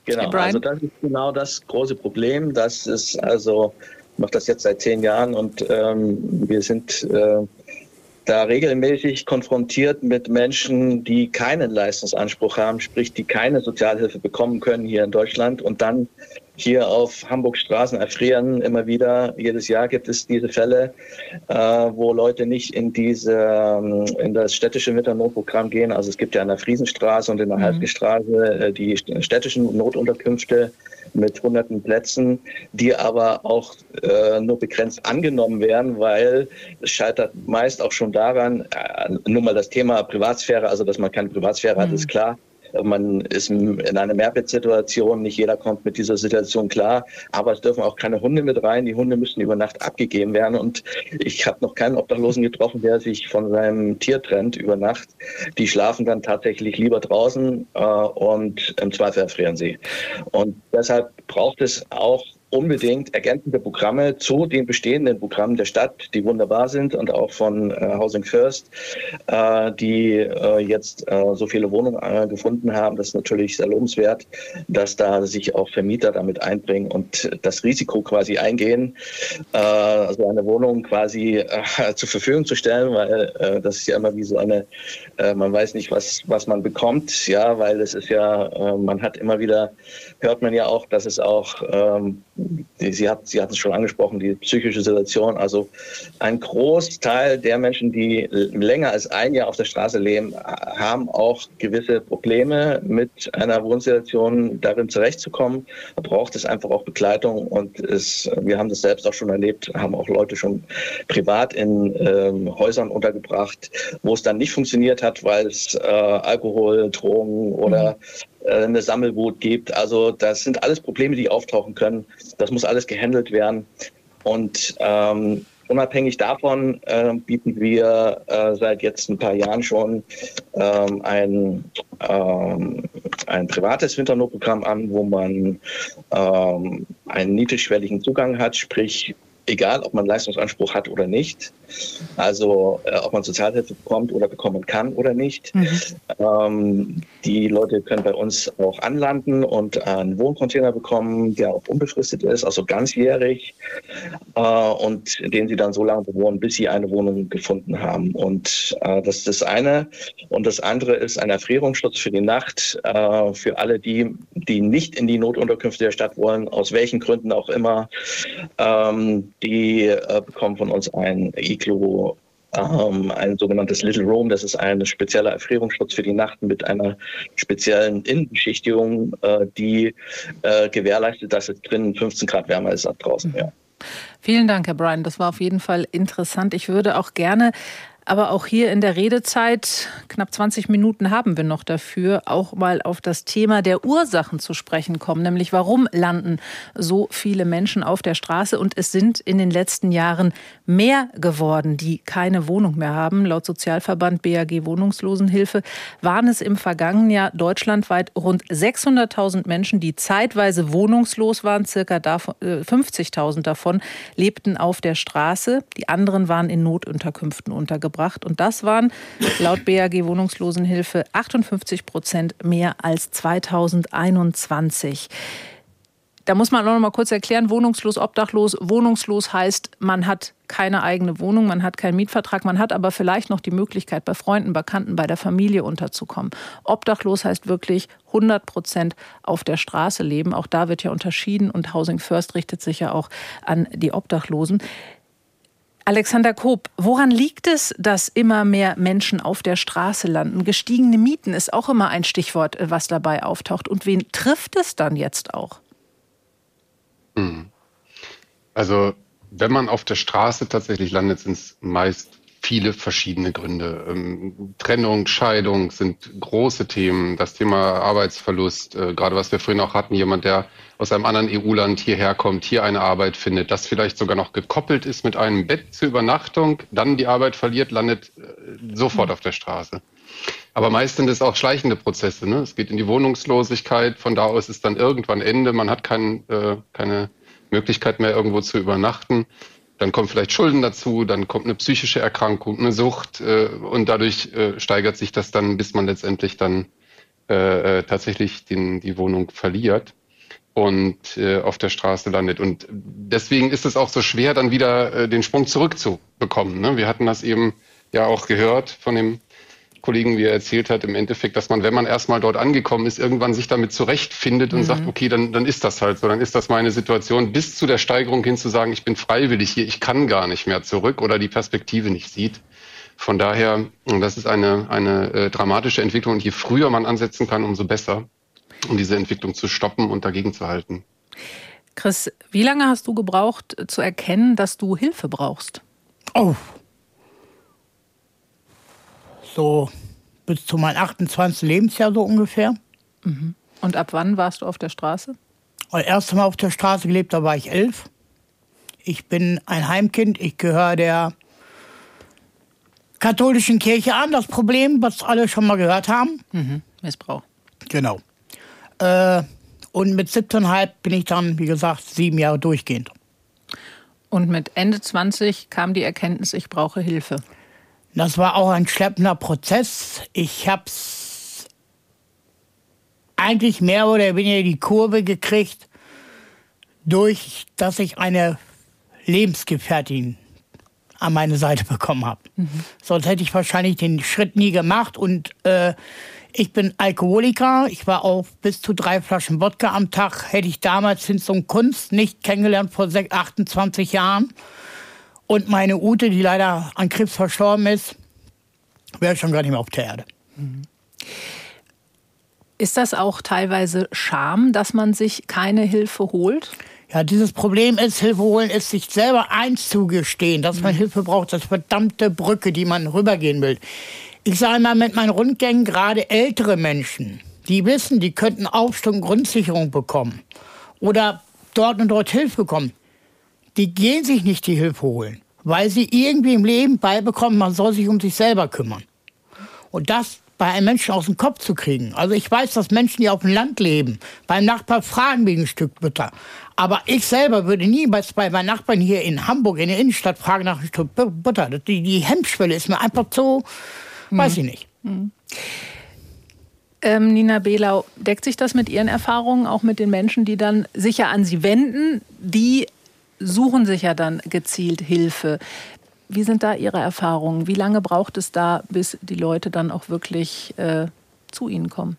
Genau, also das ist genau das große Problem. Das ist also, ich mache das jetzt seit zehn Jahren und ähm, wir sind äh, da regelmäßig konfrontiert mit Menschen, die keinen Leistungsanspruch haben, sprich die keine Sozialhilfe bekommen können hier in Deutschland und dann hier auf Hamburg Straßen erfrieren immer wieder. Jedes Jahr gibt es diese Fälle, äh, wo Leute nicht in diese ähm, in das städtische Mitternotprogramm gehen. Also es gibt ja an der Friesenstraße und in der mhm. Halbgestraße äh, die städtischen Notunterkünfte mit hunderten Plätzen, die aber auch äh, nur begrenzt angenommen werden, weil es scheitert meist auch schon daran, äh, nur mal das Thema Privatsphäre, also dass man keine Privatsphäre mhm. hat, ist klar. Man ist in einer Mehrbettsituation, nicht jeder kommt mit dieser Situation klar, aber es dürfen auch keine Hunde mit rein. Die Hunde müssen über Nacht abgegeben werden und ich habe noch keinen Obdachlosen getroffen, der sich von seinem Tier trennt über Nacht. Die schlafen dann tatsächlich lieber draußen äh, und im Zweifel erfrieren sie. Und deshalb braucht es auch unbedingt ergänzende Programme zu den bestehenden Programmen der Stadt, die wunderbar sind und auch von äh, Housing First, äh, die äh, jetzt äh, so viele Wohnungen äh, gefunden haben. Das ist natürlich sehr lobenswert, dass da sich auch Vermieter damit einbringen und das Risiko quasi eingehen, äh, also eine Wohnung quasi zur Verfügung zu stellen, weil das ist ja immer wie so eine, man weiß nicht, was, was man bekommt, ja, weil es ist ja, man hat immer wieder, hört man ja auch, dass es auch ähm, Sie, hat, Sie hatten es schon angesprochen, die psychische Situation. Also ein Großteil der Menschen, die länger als ein Jahr auf der Straße leben, haben auch gewisse Probleme mit einer Wohnsituation darin zurechtzukommen. Da braucht es einfach auch Begleitung und es, wir haben das selbst auch schon erlebt, haben auch Leute schon privat in ähm, Häusern untergebracht, wo es dann nicht funktioniert hat, weil es äh, Alkohol, Drogen oder mhm eine Sammelwut gibt. Also das sind alles Probleme, die auftauchen können. Das muss alles gehandelt werden. Und ähm, unabhängig davon äh, bieten wir äh, seit jetzt ein paar Jahren schon ähm, ein, ähm, ein privates Winternotprogramm an, wo man ähm, einen niedrigschwelligen Zugang hat, sprich egal ob man Leistungsanspruch hat oder nicht, also äh, ob man Sozialhilfe bekommt oder bekommen kann oder nicht. Mhm. Ähm, die Leute können bei uns auch anlanden und einen Wohncontainer bekommen, der auch unbefristet ist, also ganzjährig, äh, und den sie dann so lange bewohnen, bis sie eine Wohnung gefunden haben. Und äh, das ist das eine. Und das andere ist ein Erfrierungsschutz für die Nacht äh, für alle die, die nicht in die Notunterkünfte der Stadt wollen, aus welchen Gründen auch immer. Ähm, die äh, bekommen von uns ein Iglu ähm, ein sogenanntes Little Room. Das ist ein spezieller Erfrierungsschutz für die Nacht mit einer speziellen Innenbeschichtigung, äh, die äh, gewährleistet, dass es drinnen 15 Grad wärmer ist als draußen. Ja. Vielen Dank, Herr Brian. Das war auf jeden Fall interessant. Ich würde auch gerne Aber auch hier in der Redezeit, knapp 20 Minuten haben wir noch dafür, auch mal auf das Thema der Ursachen zu sprechen kommen. Nämlich, warum landen so viele Menschen auf der Straße? Und es sind in den letzten Jahren mehr geworden, die keine Wohnung mehr haben. Laut Sozialverband BAG Wohnungslosenhilfe waren es im vergangenen Jahr deutschlandweit rund 600.000 Menschen, die zeitweise wohnungslos waren. Circa 50.000 äh, davon lebten auf der Straße. Die anderen waren in Notunterkünften untergebracht gebracht. Und das waren laut BAG Wohnungslosenhilfe 58 Prozent mehr als 2021. Da muss man auch noch mal kurz erklären, wohnungslos, obdachlos. Wohnungslos heißt, man hat keine eigene Wohnung, man hat keinen Mietvertrag, man hat aber vielleicht noch die Möglichkeit, bei Freunden, Bekannten, bei der Familie unterzukommen. Obdachlos heißt wirklich 100 Prozent auf der Straße leben. Auch da wird ja unterschieden und Housing First richtet sich ja auch an die Obdachlosen. Alexander Koop, woran liegt es, dass immer mehr Menschen auf der Straße landen? Gestiegene Mieten ist auch immer ein Stichwort, was dabei auftaucht. Und wen trifft es dann jetzt auch? Hm. Also, wenn man auf der Straße tatsächlich landet, sind es meist viele verschiedene Gründe. Ähm, Trennung, Scheidung sind große Themen. Das Thema Arbeitsverlust, äh, gerade was wir vorhin auch hatten, jemand, der aus einem anderen EU-Land hierher kommt, hier eine Arbeit findet, das vielleicht sogar noch gekoppelt ist mit einem Bett zur Übernachtung, dann die Arbeit verliert, landet äh, sofort auf der Straße. Aber meist sind es auch schleichende Prozesse. Ne? Es geht in die Wohnungslosigkeit, von da aus ist dann irgendwann Ende, man hat kein, äh, keine Möglichkeit mehr irgendwo zu übernachten. Dann kommen vielleicht Schulden dazu, dann kommt eine psychische Erkrankung, eine Sucht äh, und dadurch äh, steigert sich das dann, bis man letztendlich dann äh, äh, tatsächlich den, die Wohnung verliert und äh, auf der Straße landet. Und deswegen ist es auch so schwer, dann wieder äh, den Sprung zurückzubekommen. Ne? Wir hatten das eben ja auch gehört von dem Kollegen, wie er erzählt hat, im Endeffekt, dass man, wenn man erstmal dort angekommen ist, irgendwann sich damit zurechtfindet und mhm. sagt, okay, dann, dann ist das halt so, dann ist das meine Situation, bis zu der Steigerung hin zu sagen, ich bin freiwillig hier, ich kann gar nicht mehr zurück oder die Perspektive nicht sieht. Von daher, das ist eine, eine äh, dramatische Entwicklung und je früher man ansetzen kann, umso besser, um diese Entwicklung zu stoppen und dagegen zu halten. Chris, wie lange hast du gebraucht zu erkennen, dass du Hilfe brauchst? Oh, so bis zu meinem 28. Lebensjahr so ungefähr. Mhm. Und ab wann warst du auf der Straße? Das erste Mal auf der Straße gelebt, da war ich elf. Ich bin ein Heimkind, ich gehöre der katholischen Kirche an. Das Problem, was alle schon mal gehört haben. Mhm. Missbrauch. Genau. Äh, und mit 17,5 bin ich dann, wie gesagt, sieben Jahre durchgehend. Und mit Ende 20 kam die Erkenntnis, ich brauche Hilfe. Das war auch ein schleppender Prozess. Ich habe es eigentlich mehr oder weniger die Kurve gekriegt, durch dass ich eine Lebensgefährtin an meine Seite bekommen habe. Mhm. Sonst hätte ich wahrscheinlich den Schritt nie gemacht. Und äh, ich bin Alkoholiker. Ich war auf bis zu drei Flaschen Wodka am Tag. Hätte ich damals Hinz und Kunst nicht kennengelernt vor 28 Jahren und meine Ute, die leider an Krebs verstorben ist, wäre schon gar nicht mehr auf der Erde. Ist das auch teilweise Scham, dass man sich keine Hilfe holt? Ja, dieses Problem ist, Hilfe holen ist sich selber einzugestehen, dass man mhm. Hilfe braucht, das verdammte Brücke, die man rübergehen will. Ich sage mal mit meinen Rundgängen gerade ältere Menschen, die wissen, die könnten Aufstung Grundsicherung bekommen oder dort und dort Hilfe bekommen die gehen sich nicht die Hilfe holen, weil sie irgendwie im Leben beibekommen, man soll sich um sich selber kümmern. Und das bei einem Menschen aus dem Kopf zu kriegen. Also ich weiß, dass Menschen, die auf dem Land leben, beim Nachbar fragen wegen ein Stück Butter. Aber ich selber würde niemals bei meinen Nachbarn hier in Hamburg in der Innenstadt fragen nach einem Stück Butter. Die, die Hemmschwelle ist mir einfach so, mhm. weiß ich nicht. Mhm. Ähm, Nina Behlau, deckt sich das mit Ihren Erfahrungen, auch mit den Menschen, die dann sicher an Sie wenden, die suchen sich ja dann gezielt Hilfe. Wie sind da Ihre Erfahrungen? Wie lange braucht es da, bis die Leute dann auch wirklich äh, zu Ihnen kommen?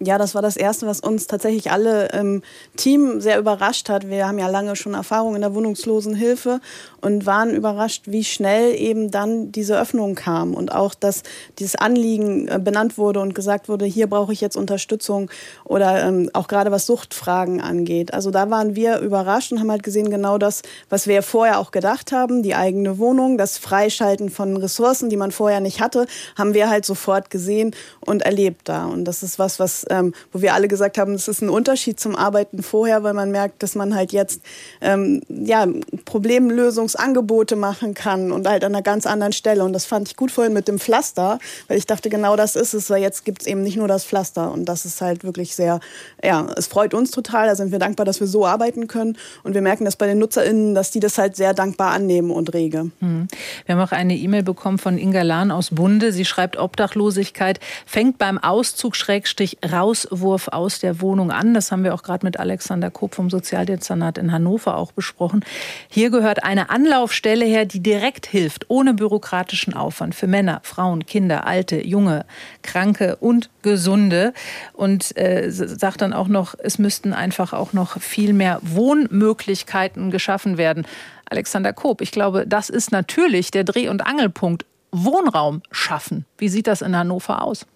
Ja, das war das Erste, was uns tatsächlich alle im Team sehr überrascht hat. Wir haben ja lange schon Erfahrung in der Wohnungslosenhilfe und waren überrascht, wie schnell eben dann diese Öffnung kam und auch, dass dieses Anliegen äh, benannt wurde und gesagt wurde, hier brauche ich jetzt Unterstützung oder ähm, auch gerade was Suchtfragen angeht. Also da waren wir überrascht und haben halt gesehen, genau das, was wir vorher auch gedacht haben, die eigene Wohnung, das Freischalten von Ressourcen, die man vorher nicht hatte, haben wir halt sofort gesehen und erlebt da. Und das ist was, was ähm, wo wir alle gesagt haben, es ist ein Unterschied zum Arbeiten vorher, weil man merkt, dass man halt jetzt ähm, ja, Problemlösungsangebote machen kann und halt an einer ganz anderen Stelle. Und das fand ich gut vorhin mit dem Pflaster, weil ich dachte, genau das ist es, weil jetzt gibt es eben nicht nur das Pflaster. Und das ist halt wirklich sehr, ja, es freut uns total. Da sind wir dankbar, dass wir so arbeiten können. Und wir merken das bei den NutzerInnen, dass die das halt sehr dankbar annehmen und rege. Hm. Wir haben auch eine E-Mail bekommen von Inga Lahn aus Bunde. Sie schreibt, Obdachlosigkeit fängt beim Auszug Schrägstrich Rauswurf aus der Wohnung an. Das haben wir auch gerade mit Alexander Kopp vom Sozialdezernat in Hannover auch besprochen. Hier gehört eine Anlaufstelle her, die direkt hilft, ohne bürokratischen Aufwand für Männer, Frauen, Kinder, Alte, Junge, Kranke und Gesunde. Und äh, sagt dann auch noch, es müssten einfach auch noch viel mehr Wohnmöglichkeiten geschaffen werden. Alexander Koop, ich glaube, das ist natürlich der Dreh- und Angelpunkt. Wohnraum schaffen. Wie sieht das in Hannover aus?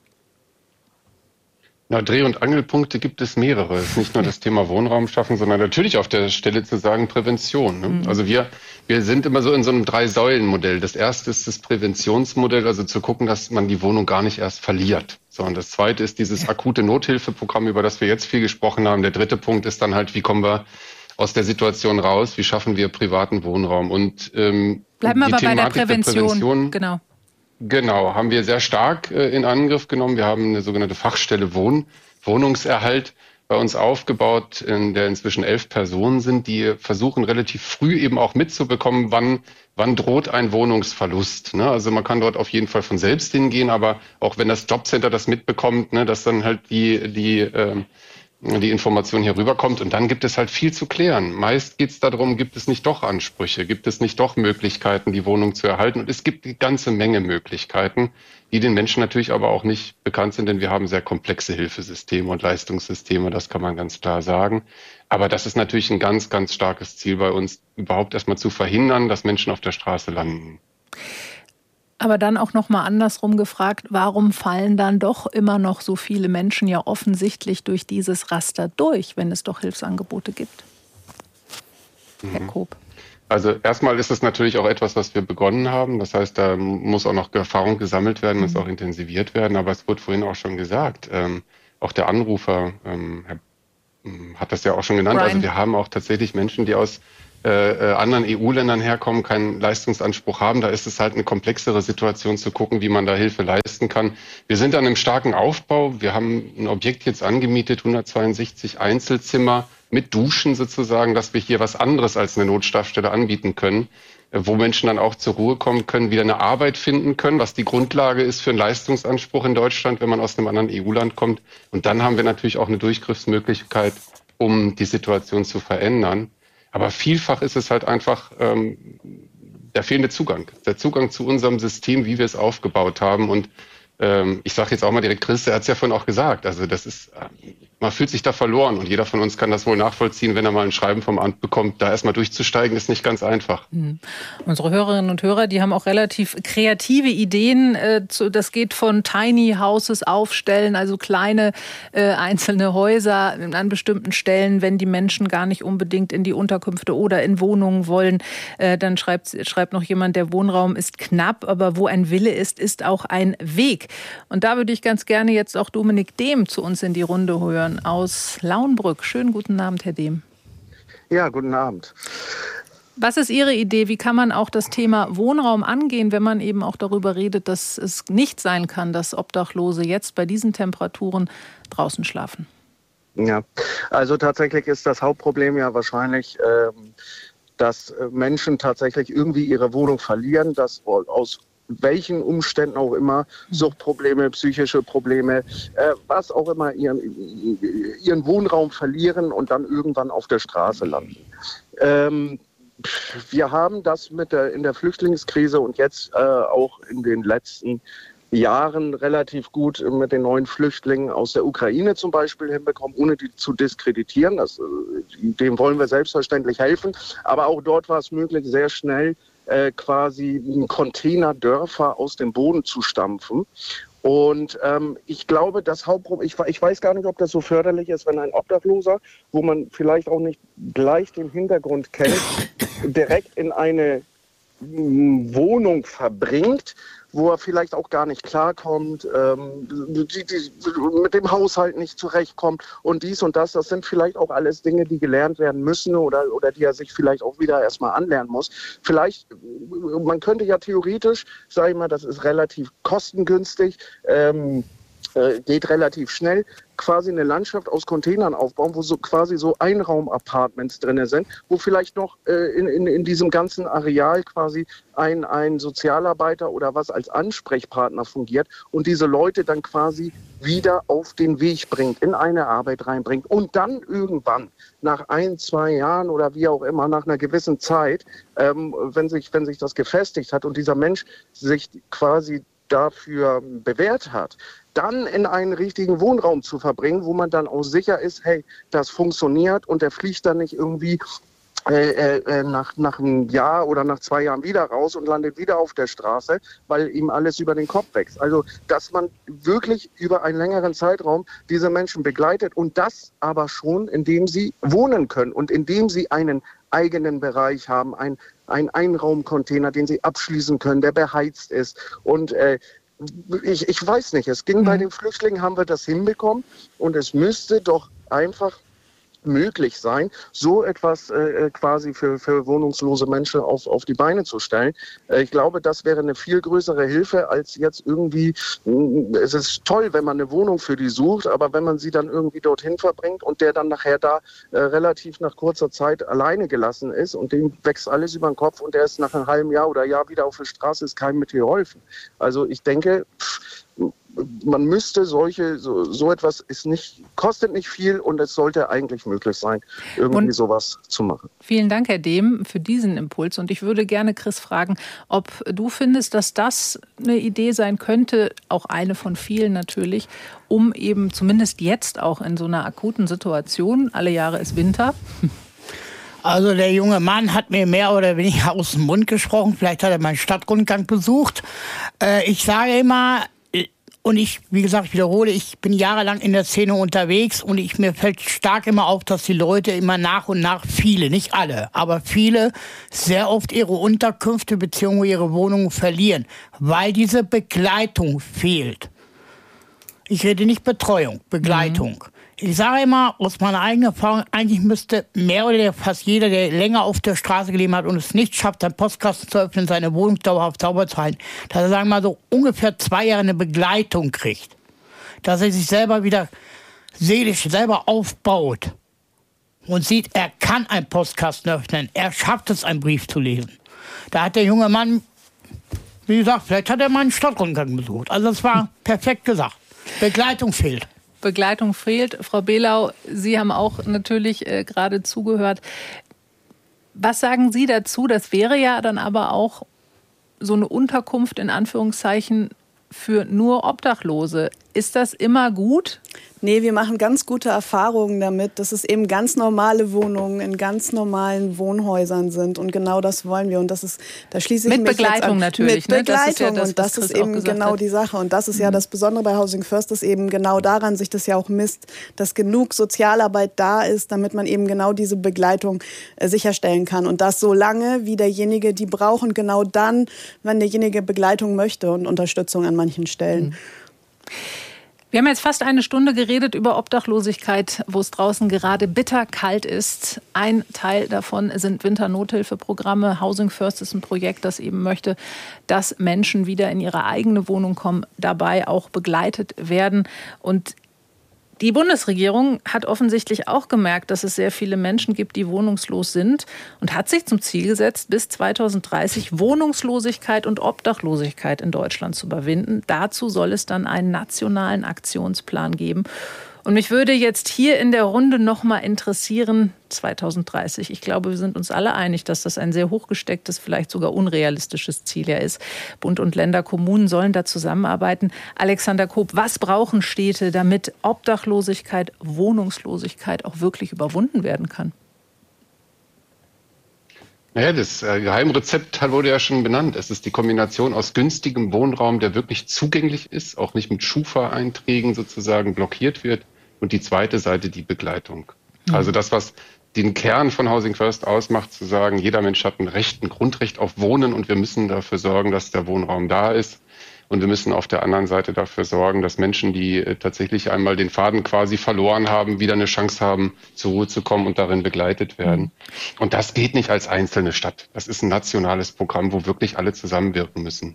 Na, Dreh- und Angelpunkte gibt es mehrere. Es ist nicht nur das Thema Wohnraum schaffen, sondern natürlich auf der Stelle zu sagen Prävention. Ne? Mhm. Also wir, wir sind immer so in so einem Drei-Säulen-Modell. Das erste ist das Präventionsmodell, also zu gucken, dass man die Wohnung gar nicht erst verliert. So, und das zweite ist dieses akute Nothilfeprogramm, über das wir jetzt viel gesprochen haben. Der dritte Punkt ist dann halt, wie kommen wir aus der Situation raus? Wie schaffen wir privaten Wohnraum? Und ähm, bleiben wir aber bei der Prävention. der Prävention. Genau. Genau, haben wir sehr stark äh, in Angriff genommen. Wir haben eine sogenannte Fachstelle Wohn Wohnungserhalt bei uns aufgebaut, in der inzwischen elf Personen sind, die versuchen relativ früh eben auch mitzubekommen, wann, wann droht ein Wohnungsverlust. Ne? Also man kann dort auf jeden Fall von selbst hingehen, aber auch wenn das Jobcenter das mitbekommt, ne, dass dann halt die, die ähm, die Information hier rüberkommt. Und dann gibt es halt viel zu klären. Meist geht es darum, gibt es nicht doch Ansprüche, gibt es nicht doch Möglichkeiten, die Wohnung zu erhalten. Und es gibt eine ganze Menge Möglichkeiten, die den Menschen natürlich aber auch nicht bekannt sind, denn wir haben sehr komplexe Hilfesysteme und Leistungssysteme, das kann man ganz klar sagen. Aber das ist natürlich ein ganz, ganz starkes Ziel bei uns, überhaupt erstmal zu verhindern, dass Menschen auf der Straße landen. Aber dann auch noch mal andersrum gefragt, warum fallen dann doch immer noch so viele Menschen ja offensichtlich durch dieses Raster durch, wenn es doch Hilfsangebote gibt? Mhm. Herr Koop. Also erstmal ist es natürlich auch etwas, was wir begonnen haben. Das heißt, da muss auch noch Erfahrung gesammelt werden, muss mhm. auch intensiviert werden. Aber es wurde vorhin auch schon gesagt, ähm, auch der Anrufer ähm, hat das ja auch schon genannt. Also Brian. Also wir haben auch tatsächlich Menschen, die aus äh, äh anderen EU-Ländern herkommen, keinen Leistungsanspruch haben. Da ist es halt eine komplexere Situation zu gucken, wie man da Hilfe leisten kann. Wir sind an einem starken Aufbau. Wir haben ein Objekt jetzt angemietet, 162 Einzelzimmer mit Duschen sozusagen, dass wir hier was anderes als eine Notstrafstelle anbieten können, äh, wo Menschen dann auch zur Ruhe kommen können, wieder eine Arbeit finden können, was die Grundlage ist für einen Leistungsanspruch in Deutschland, wenn man aus einem anderen EU-Land kommt. Und dann haben wir natürlich auch eine Durchgriffsmöglichkeit, um die Situation zu verändern. Aber vielfach ist es halt einfach ähm, der fehlende Zugang, der Zugang zu unserem System, wie wir es aufgebaut haben. Und ähm, ich sage jetzt auch mal direkt, Chris, der hat es ja vorhin auch gesagt. Also das ist, äh, man fühlt sich da verloren und jeder von uns kann das wohl nachvollziehen, wenn er mal ein Schreiben vom Amt bekommt. Da erstmal durchzusteigen, ist nicht ganz einfach. Mhm. Unsere Hörerinnen und Hörer, die haben auch relativ kreative Ideen. Äh, das geht von Tiny Houses aufstellen, also kleine äh, einzelne Häuser an bestimmten Stellen, wenn die Menschen gar nicht unbedingt in die Unterkünfte oder in Wohnungen wollen. Äh, dann schreibt, schreibt noch jemand, der Wohnraum ist knapp, aber wo ein Wille ist, ist auch ein Weg. Und da würde ich ganz gerne jetzt auch Dominik Dehm zu uns in die Runde hören. Stefan aus Launbrück. Schönen guten Abend, Herr Dehm. Ja, guten Abend. Was ist Ihre Idee? Wie kann man auch das Thema Wohnraum angehen, wenn man eben auch darüber redet, dass es nicht sein kann, dass Obdachlose jetzt bei diesen Temperaturen draußen schlafen? Ja, also tatsächlich ist das Hauptproblem ja wahrscheinlich, ähm, dass Menschen tatsächlich irgendwie ihre Wohnung verlieren, dass aus welchen Umständen auch immer, mhm. Suchtprobleme, psychische Probleme, äh, was auch immer, ihren, ihren Wohnraum verlieren und dann irgendwann auf der Straße landen. Ähm, wir haben das mit der, in der Flüchtlingskrise und jetzt äh, auch in den letzten Jahren relativ gut mit den neuen Flüchtlingen aus der Ukraine zum Beispiel hinbekommen, ohne die zu diskreditieren. Das, äh, dem wollen wir selbstverständlich helfen. Aber auch dort war es möglich, sehr schnell äh, quasi Containerdörfer aus dem Boden zu stampfen. Und ähm, ich glaube, das Hauptproblem, ich, ich, weiß gar nicht, ob das so förderlich ist, wenn ein Obdachloser, wo man vielleicht auch nicht gleich den Hintergrund kennt, direkt in eine Wohnung verbringt, wo er vielleicht auch gar nicht klarkommt, ähm, die, die, mit dem Haushalt nicht zurechtkommt und dies und das. Das sind vielleicht auch alles Dinge, die gelernt werden müssen oder, oder die er sich vielleicht auch wieder erstmal anlernen muss. Vielleicht, man könnte ja theoretisch, sage ich mal, das ist relativ kostengünstig. Ähm, äh, geht relativ schnell, quasi eine Landschaft aus Containern aufbauen, wo so quasi so Einraum-Apartments drin sind, wo vielleicht noch äh, in, in, in diesem ganzen Areal quasi ein, ein Sozialarbeiter oder was als Ansprechpartner fungiert und diese Leute dann quasi wieder auf den Weg bringt, in eine Arbeit reinbringt und dann irgendwann nach ein, zwei Jahren oder wie auch immer, nach einer gewissen Zeit, ähm, wenn, sich, wenn sich das gefestigt hat und dieser Mensch sich quasi dafür bewährt hat, dann in einen richtigen Wohnraum zu verbringen, wo man dann auch sicher ist, hey, das funktioniert und der fliegt dann nicht irgendwie äh, äh, äh, nach, nach einem Jahr oder nach zwei Jahren wieder raus und landet wieder auf der Straße, weil ihm alles über den Kopf wächst. Also, dass man wirklich über einen längeren Zeitraum diese Menschen begleitet und das aber schon, indem sie wohnen können und indem sie einen eigenen Bereich haben, ein, ein Einraumcontainer, den sie abschließen können, der beheizt ist und äh, ich, ich weiß nicht, es ging mhm. bei den Flüchtlingen, haben wir das hinbekommen und es müsste doch einfach möglich sein, so etwas äh, quasi für, für wohnungslose Menschen auf, auf die Beine zu stellen. Äh, ich glaube, das wäre eine viel größere Hilfe als jetzt irgendwie, mh, mm, es ist toll, wenn man eine Wohnung für die sucht, aber wenn man sie dann irgendwie dorthin verbringt und der dann nachher da äh, relativ nach kurzer Zeit alleine gelassen ist und dem wächst alles über den Kopf und der ist nach einem halben Jahr oder Jahr wieder auf der Straße, ist keinem mitgeholfen. Also ich denke, pff, man müsste solche, so, so, etwas ist nicht, kostet nicht viel und es sollte eigentlich möglich sein, irgendwie und sowas zu machen. Vielen Dank, Herr Dehm, für diesen Impuls. Und ich würde gerne Chris fragen, ob du findest, dass das eine Idee sein könnte, auch eine von vielen natürlich, um eben zumindest jetzt auch in so einer akuten Situation, alle Jahre ist Winter, also der junge Mann hat mir mehr oder weniger aus dem Mund gesprochen. Vielleicht hat er meinen Stadtrundgang besucht. Äh, ich sage immer, und ich, wie gesagt, ich wiederhole, ich bin jahrelang in der Szene unterwegs und ich, mir fällt stark immer auf, dass die Leute immer nach und nach viele, nicht alle, aber viele sehr oft ihre Unterkünfte bzw. ihre Wohnungen verlieren, weil diese Begleitung fehlt. Ich rede nicht Betreuung, Begleitung. Mhm. Ich sage immer aus meiner eigenen Erfahrung, eigentlich müsste mehr oder fast jeder, der länger auf der Straße gelebt hat und es nicht schafft, seinen Postkasten zu öffnen, seine Wohnung dauerhaft sauber zu halten, dass er, sagen wir mal, so ungefähr zwei Jahre eine Begleitung kriegt. Dass er sich selber wieder seelisch selber aufbaut und sieht, er kann einen Postkasten öffnen, er schafft es, einen Brief zu lesen. Da hat der junge Mann, wie gesagt, vielleicht hat er mal einen Stadtrundgang besucht. Also das war perfekt gesagt. Begleitung fehlt. Begleitung fehlt. Frau Belau, Sie haben auch natürlich äh, gerade zugehört. Was sagen Sie dazu? Das wäre ja dann aber auch so eine Unterkunft in Anführungszeichen für nur Obdachlose. Ist das immer gut? Nee, wir machen ganz gute Erfahrungen damit, dass es eben ganz normale Wohnungen in ganz normalen Wohnhäusern sind. Und genau das wollen wir. Und das ist, da schließe ich Mit mich Begleitung natürlich. Mit Begleitung. Ne? Das ja das, und das ist eben genau hat. die Sache. Und das ist ja mhm. das Besondere bei Housing First, dass eben genau daran sich das ja auch misst, dass genug Sozialarbeit da ist, damit man eben genau diese Begleitung äh, sicherstellen kann. Und das so lange, wie derjenige die braucht und genau dann, wenn derjenige Begleitung möchte und Unterstützung an manchen Stellen. Mhm. Wir haben jetzt fast eine Stunde geredet über Obdachlosigkeit, wo es draußen gerade bitterkalt ist. Ein Teil davon sind Winternothilfeprogramme. Housing First ist ein Projekt, das eben möchte, dass Menschen wieder in ihre eigene Wohnung kommen, dabei auch begleitet werden. Und die Bundesregierung hat offensichtlich auch gemerkt, dass es sehr viele Menschen gibt, die wohnungslos sind und hat sich zum Ziel gesetzt, bis 2030 Wohnungslosigkeit und Obdachlosigkeit in Deutschland zu überwinden. Dazu soll es dann einen nationalen Aktionsplan geben. Und mich würde jetzt hier in der Runde noch mal interessieren, 2030. Ich glaube, wir sind uns alle einig, dass das ein sehr hochgestecktes, vielleicht sogar unrealistisches Ziel ja ist. Bund und Länder, Kommunen sollen da zusammenarbeiten. Alexander Koop, was brauchen Städte, damit Obdachlosigkeit, Wohnungslosigkeit auch wirklich überwunden werden kann? Naja, das äh, Geheimrezept wurde ja schon benannt. Es ist die Kombination aus günstigem Wohnraum, der wirklich zugänglich ist, auch nicht mit Schufa-Einträgen sozusagen blockiert wird. Und die zweite Seite die Begleitung. Mhm. Also das, was den Kern von Housing First ausmacht, zu sagen, jeder Mensch hat ein Recht, ein Grundrecht auf Wohnen und wir müssen dafür sorgen, dass der Wohnraum da ist. Und wir müssen auf der anderen Seite dafür sorgen, dass Menschen, die äh, tatsächlich einmal den Faden quasi verloren haben, wieder eine Chance haben, zur Ruhe zu kommen und darin begleitet werden. Mhm. Und das geht nicht als einzelne Stadt. Das ist ein nationales Programm, wo wirklich alle zusammenwirken müssen.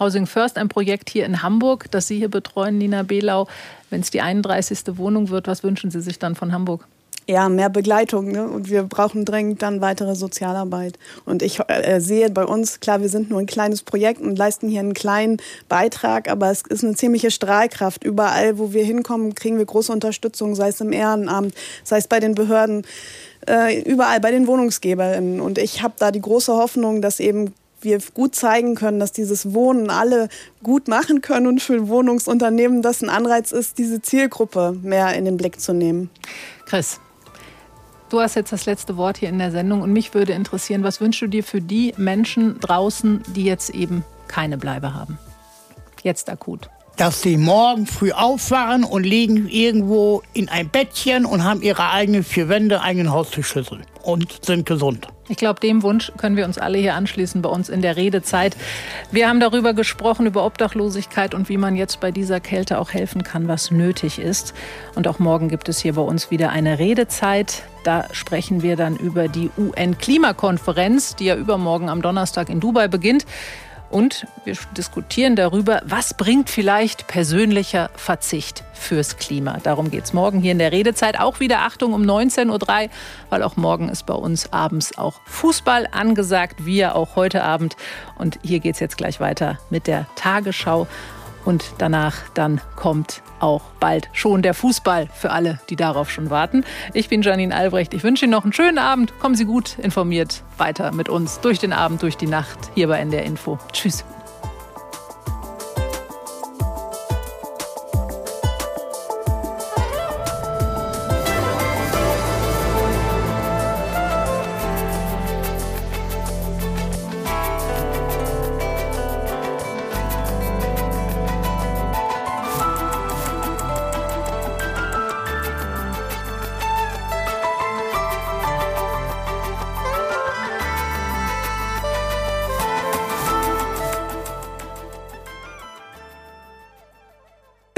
Housing First, ein Projekt hier in Hamburg, das Sie hier betreuen, Nina Behlau. Wenn es die 31. Wohnung wird, was wünschen Sie sich dann von Hamburg? Ja, mehr Begleitung. Ne? Und wir brauchen dringend dann weitere Sozialarbeit. Und ich äh, sehe bei uns, klar, wir sind nur ein kleines Projekt und leisten hier einen kleinen Beitrag, aber es ist eine ziemliche Strahlkraft. Überall, wo wir hinkommen, kriegen wir große Unterstützung, sei es im Ehrenamt, sei es bei den Behörden, äh, überall bei den Wohnungsgeberinnen. Und ich habe da die große Hoffnung, dass eben wir gut zeigen können, dass dieses Wohnen alle gut machen können und für Wohnungsunternehmen das ein Anreiz ist, diese Zielgruppe mehr in den Blick zu nehmen. Chris, Du hast jetzt das letzte Wort hier in der Sendung und mich würde interessieren, was wünschst du dir für die Menschen draußen, die jetzt eben keine Bleibe haben? Jetzt akut. Dass sie morgen früh aufwachen und liegen irgendwo in ein Bettchen und haben ihre eigenen vier Wände, eigenen Haustürschlüssel und sind gesund. Ich glaube, dem Wunsch können wir uns alle hier anschließen bei uns in der Redezeit. Wir haben darüber gesprochen, über Obdachlosigkeit und wie man jetzt bei dieser Kälte auch helfen kann, was nötig ist. Und auch morgen gibt es hier bei uns wieder eine Redezeit. Da sprechen wir dann über die UN-Klimakonferenz, die ja übermorgen am Donnerstag in Dubai beginnt. Und wir diskutieren darüber, was bringt vielleicht persönlicher Verzicht fürs Klima. Darum geht es morgen hier in der Redezeit. Auch wieder Achtung um 19.03 Uhr, weil auch morgen ist bei uns abends auch Fußball angesagt, wie ja auch heute Abend. Und hier geht es jetzt gleich weiter mit der Tagesschau. Und danach dann kommt auch bald schon der Fußball für alle, die darauf schon warten. Ich bin Janine Albrecht. Ich wünsche Ihnen noch einen schönen Abend. Kommen Sie gut informiert weiter mit uns durch den Abend, durch die Nacht hier bei NDR Info. Tschüss.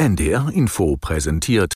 NDR Info präsentiert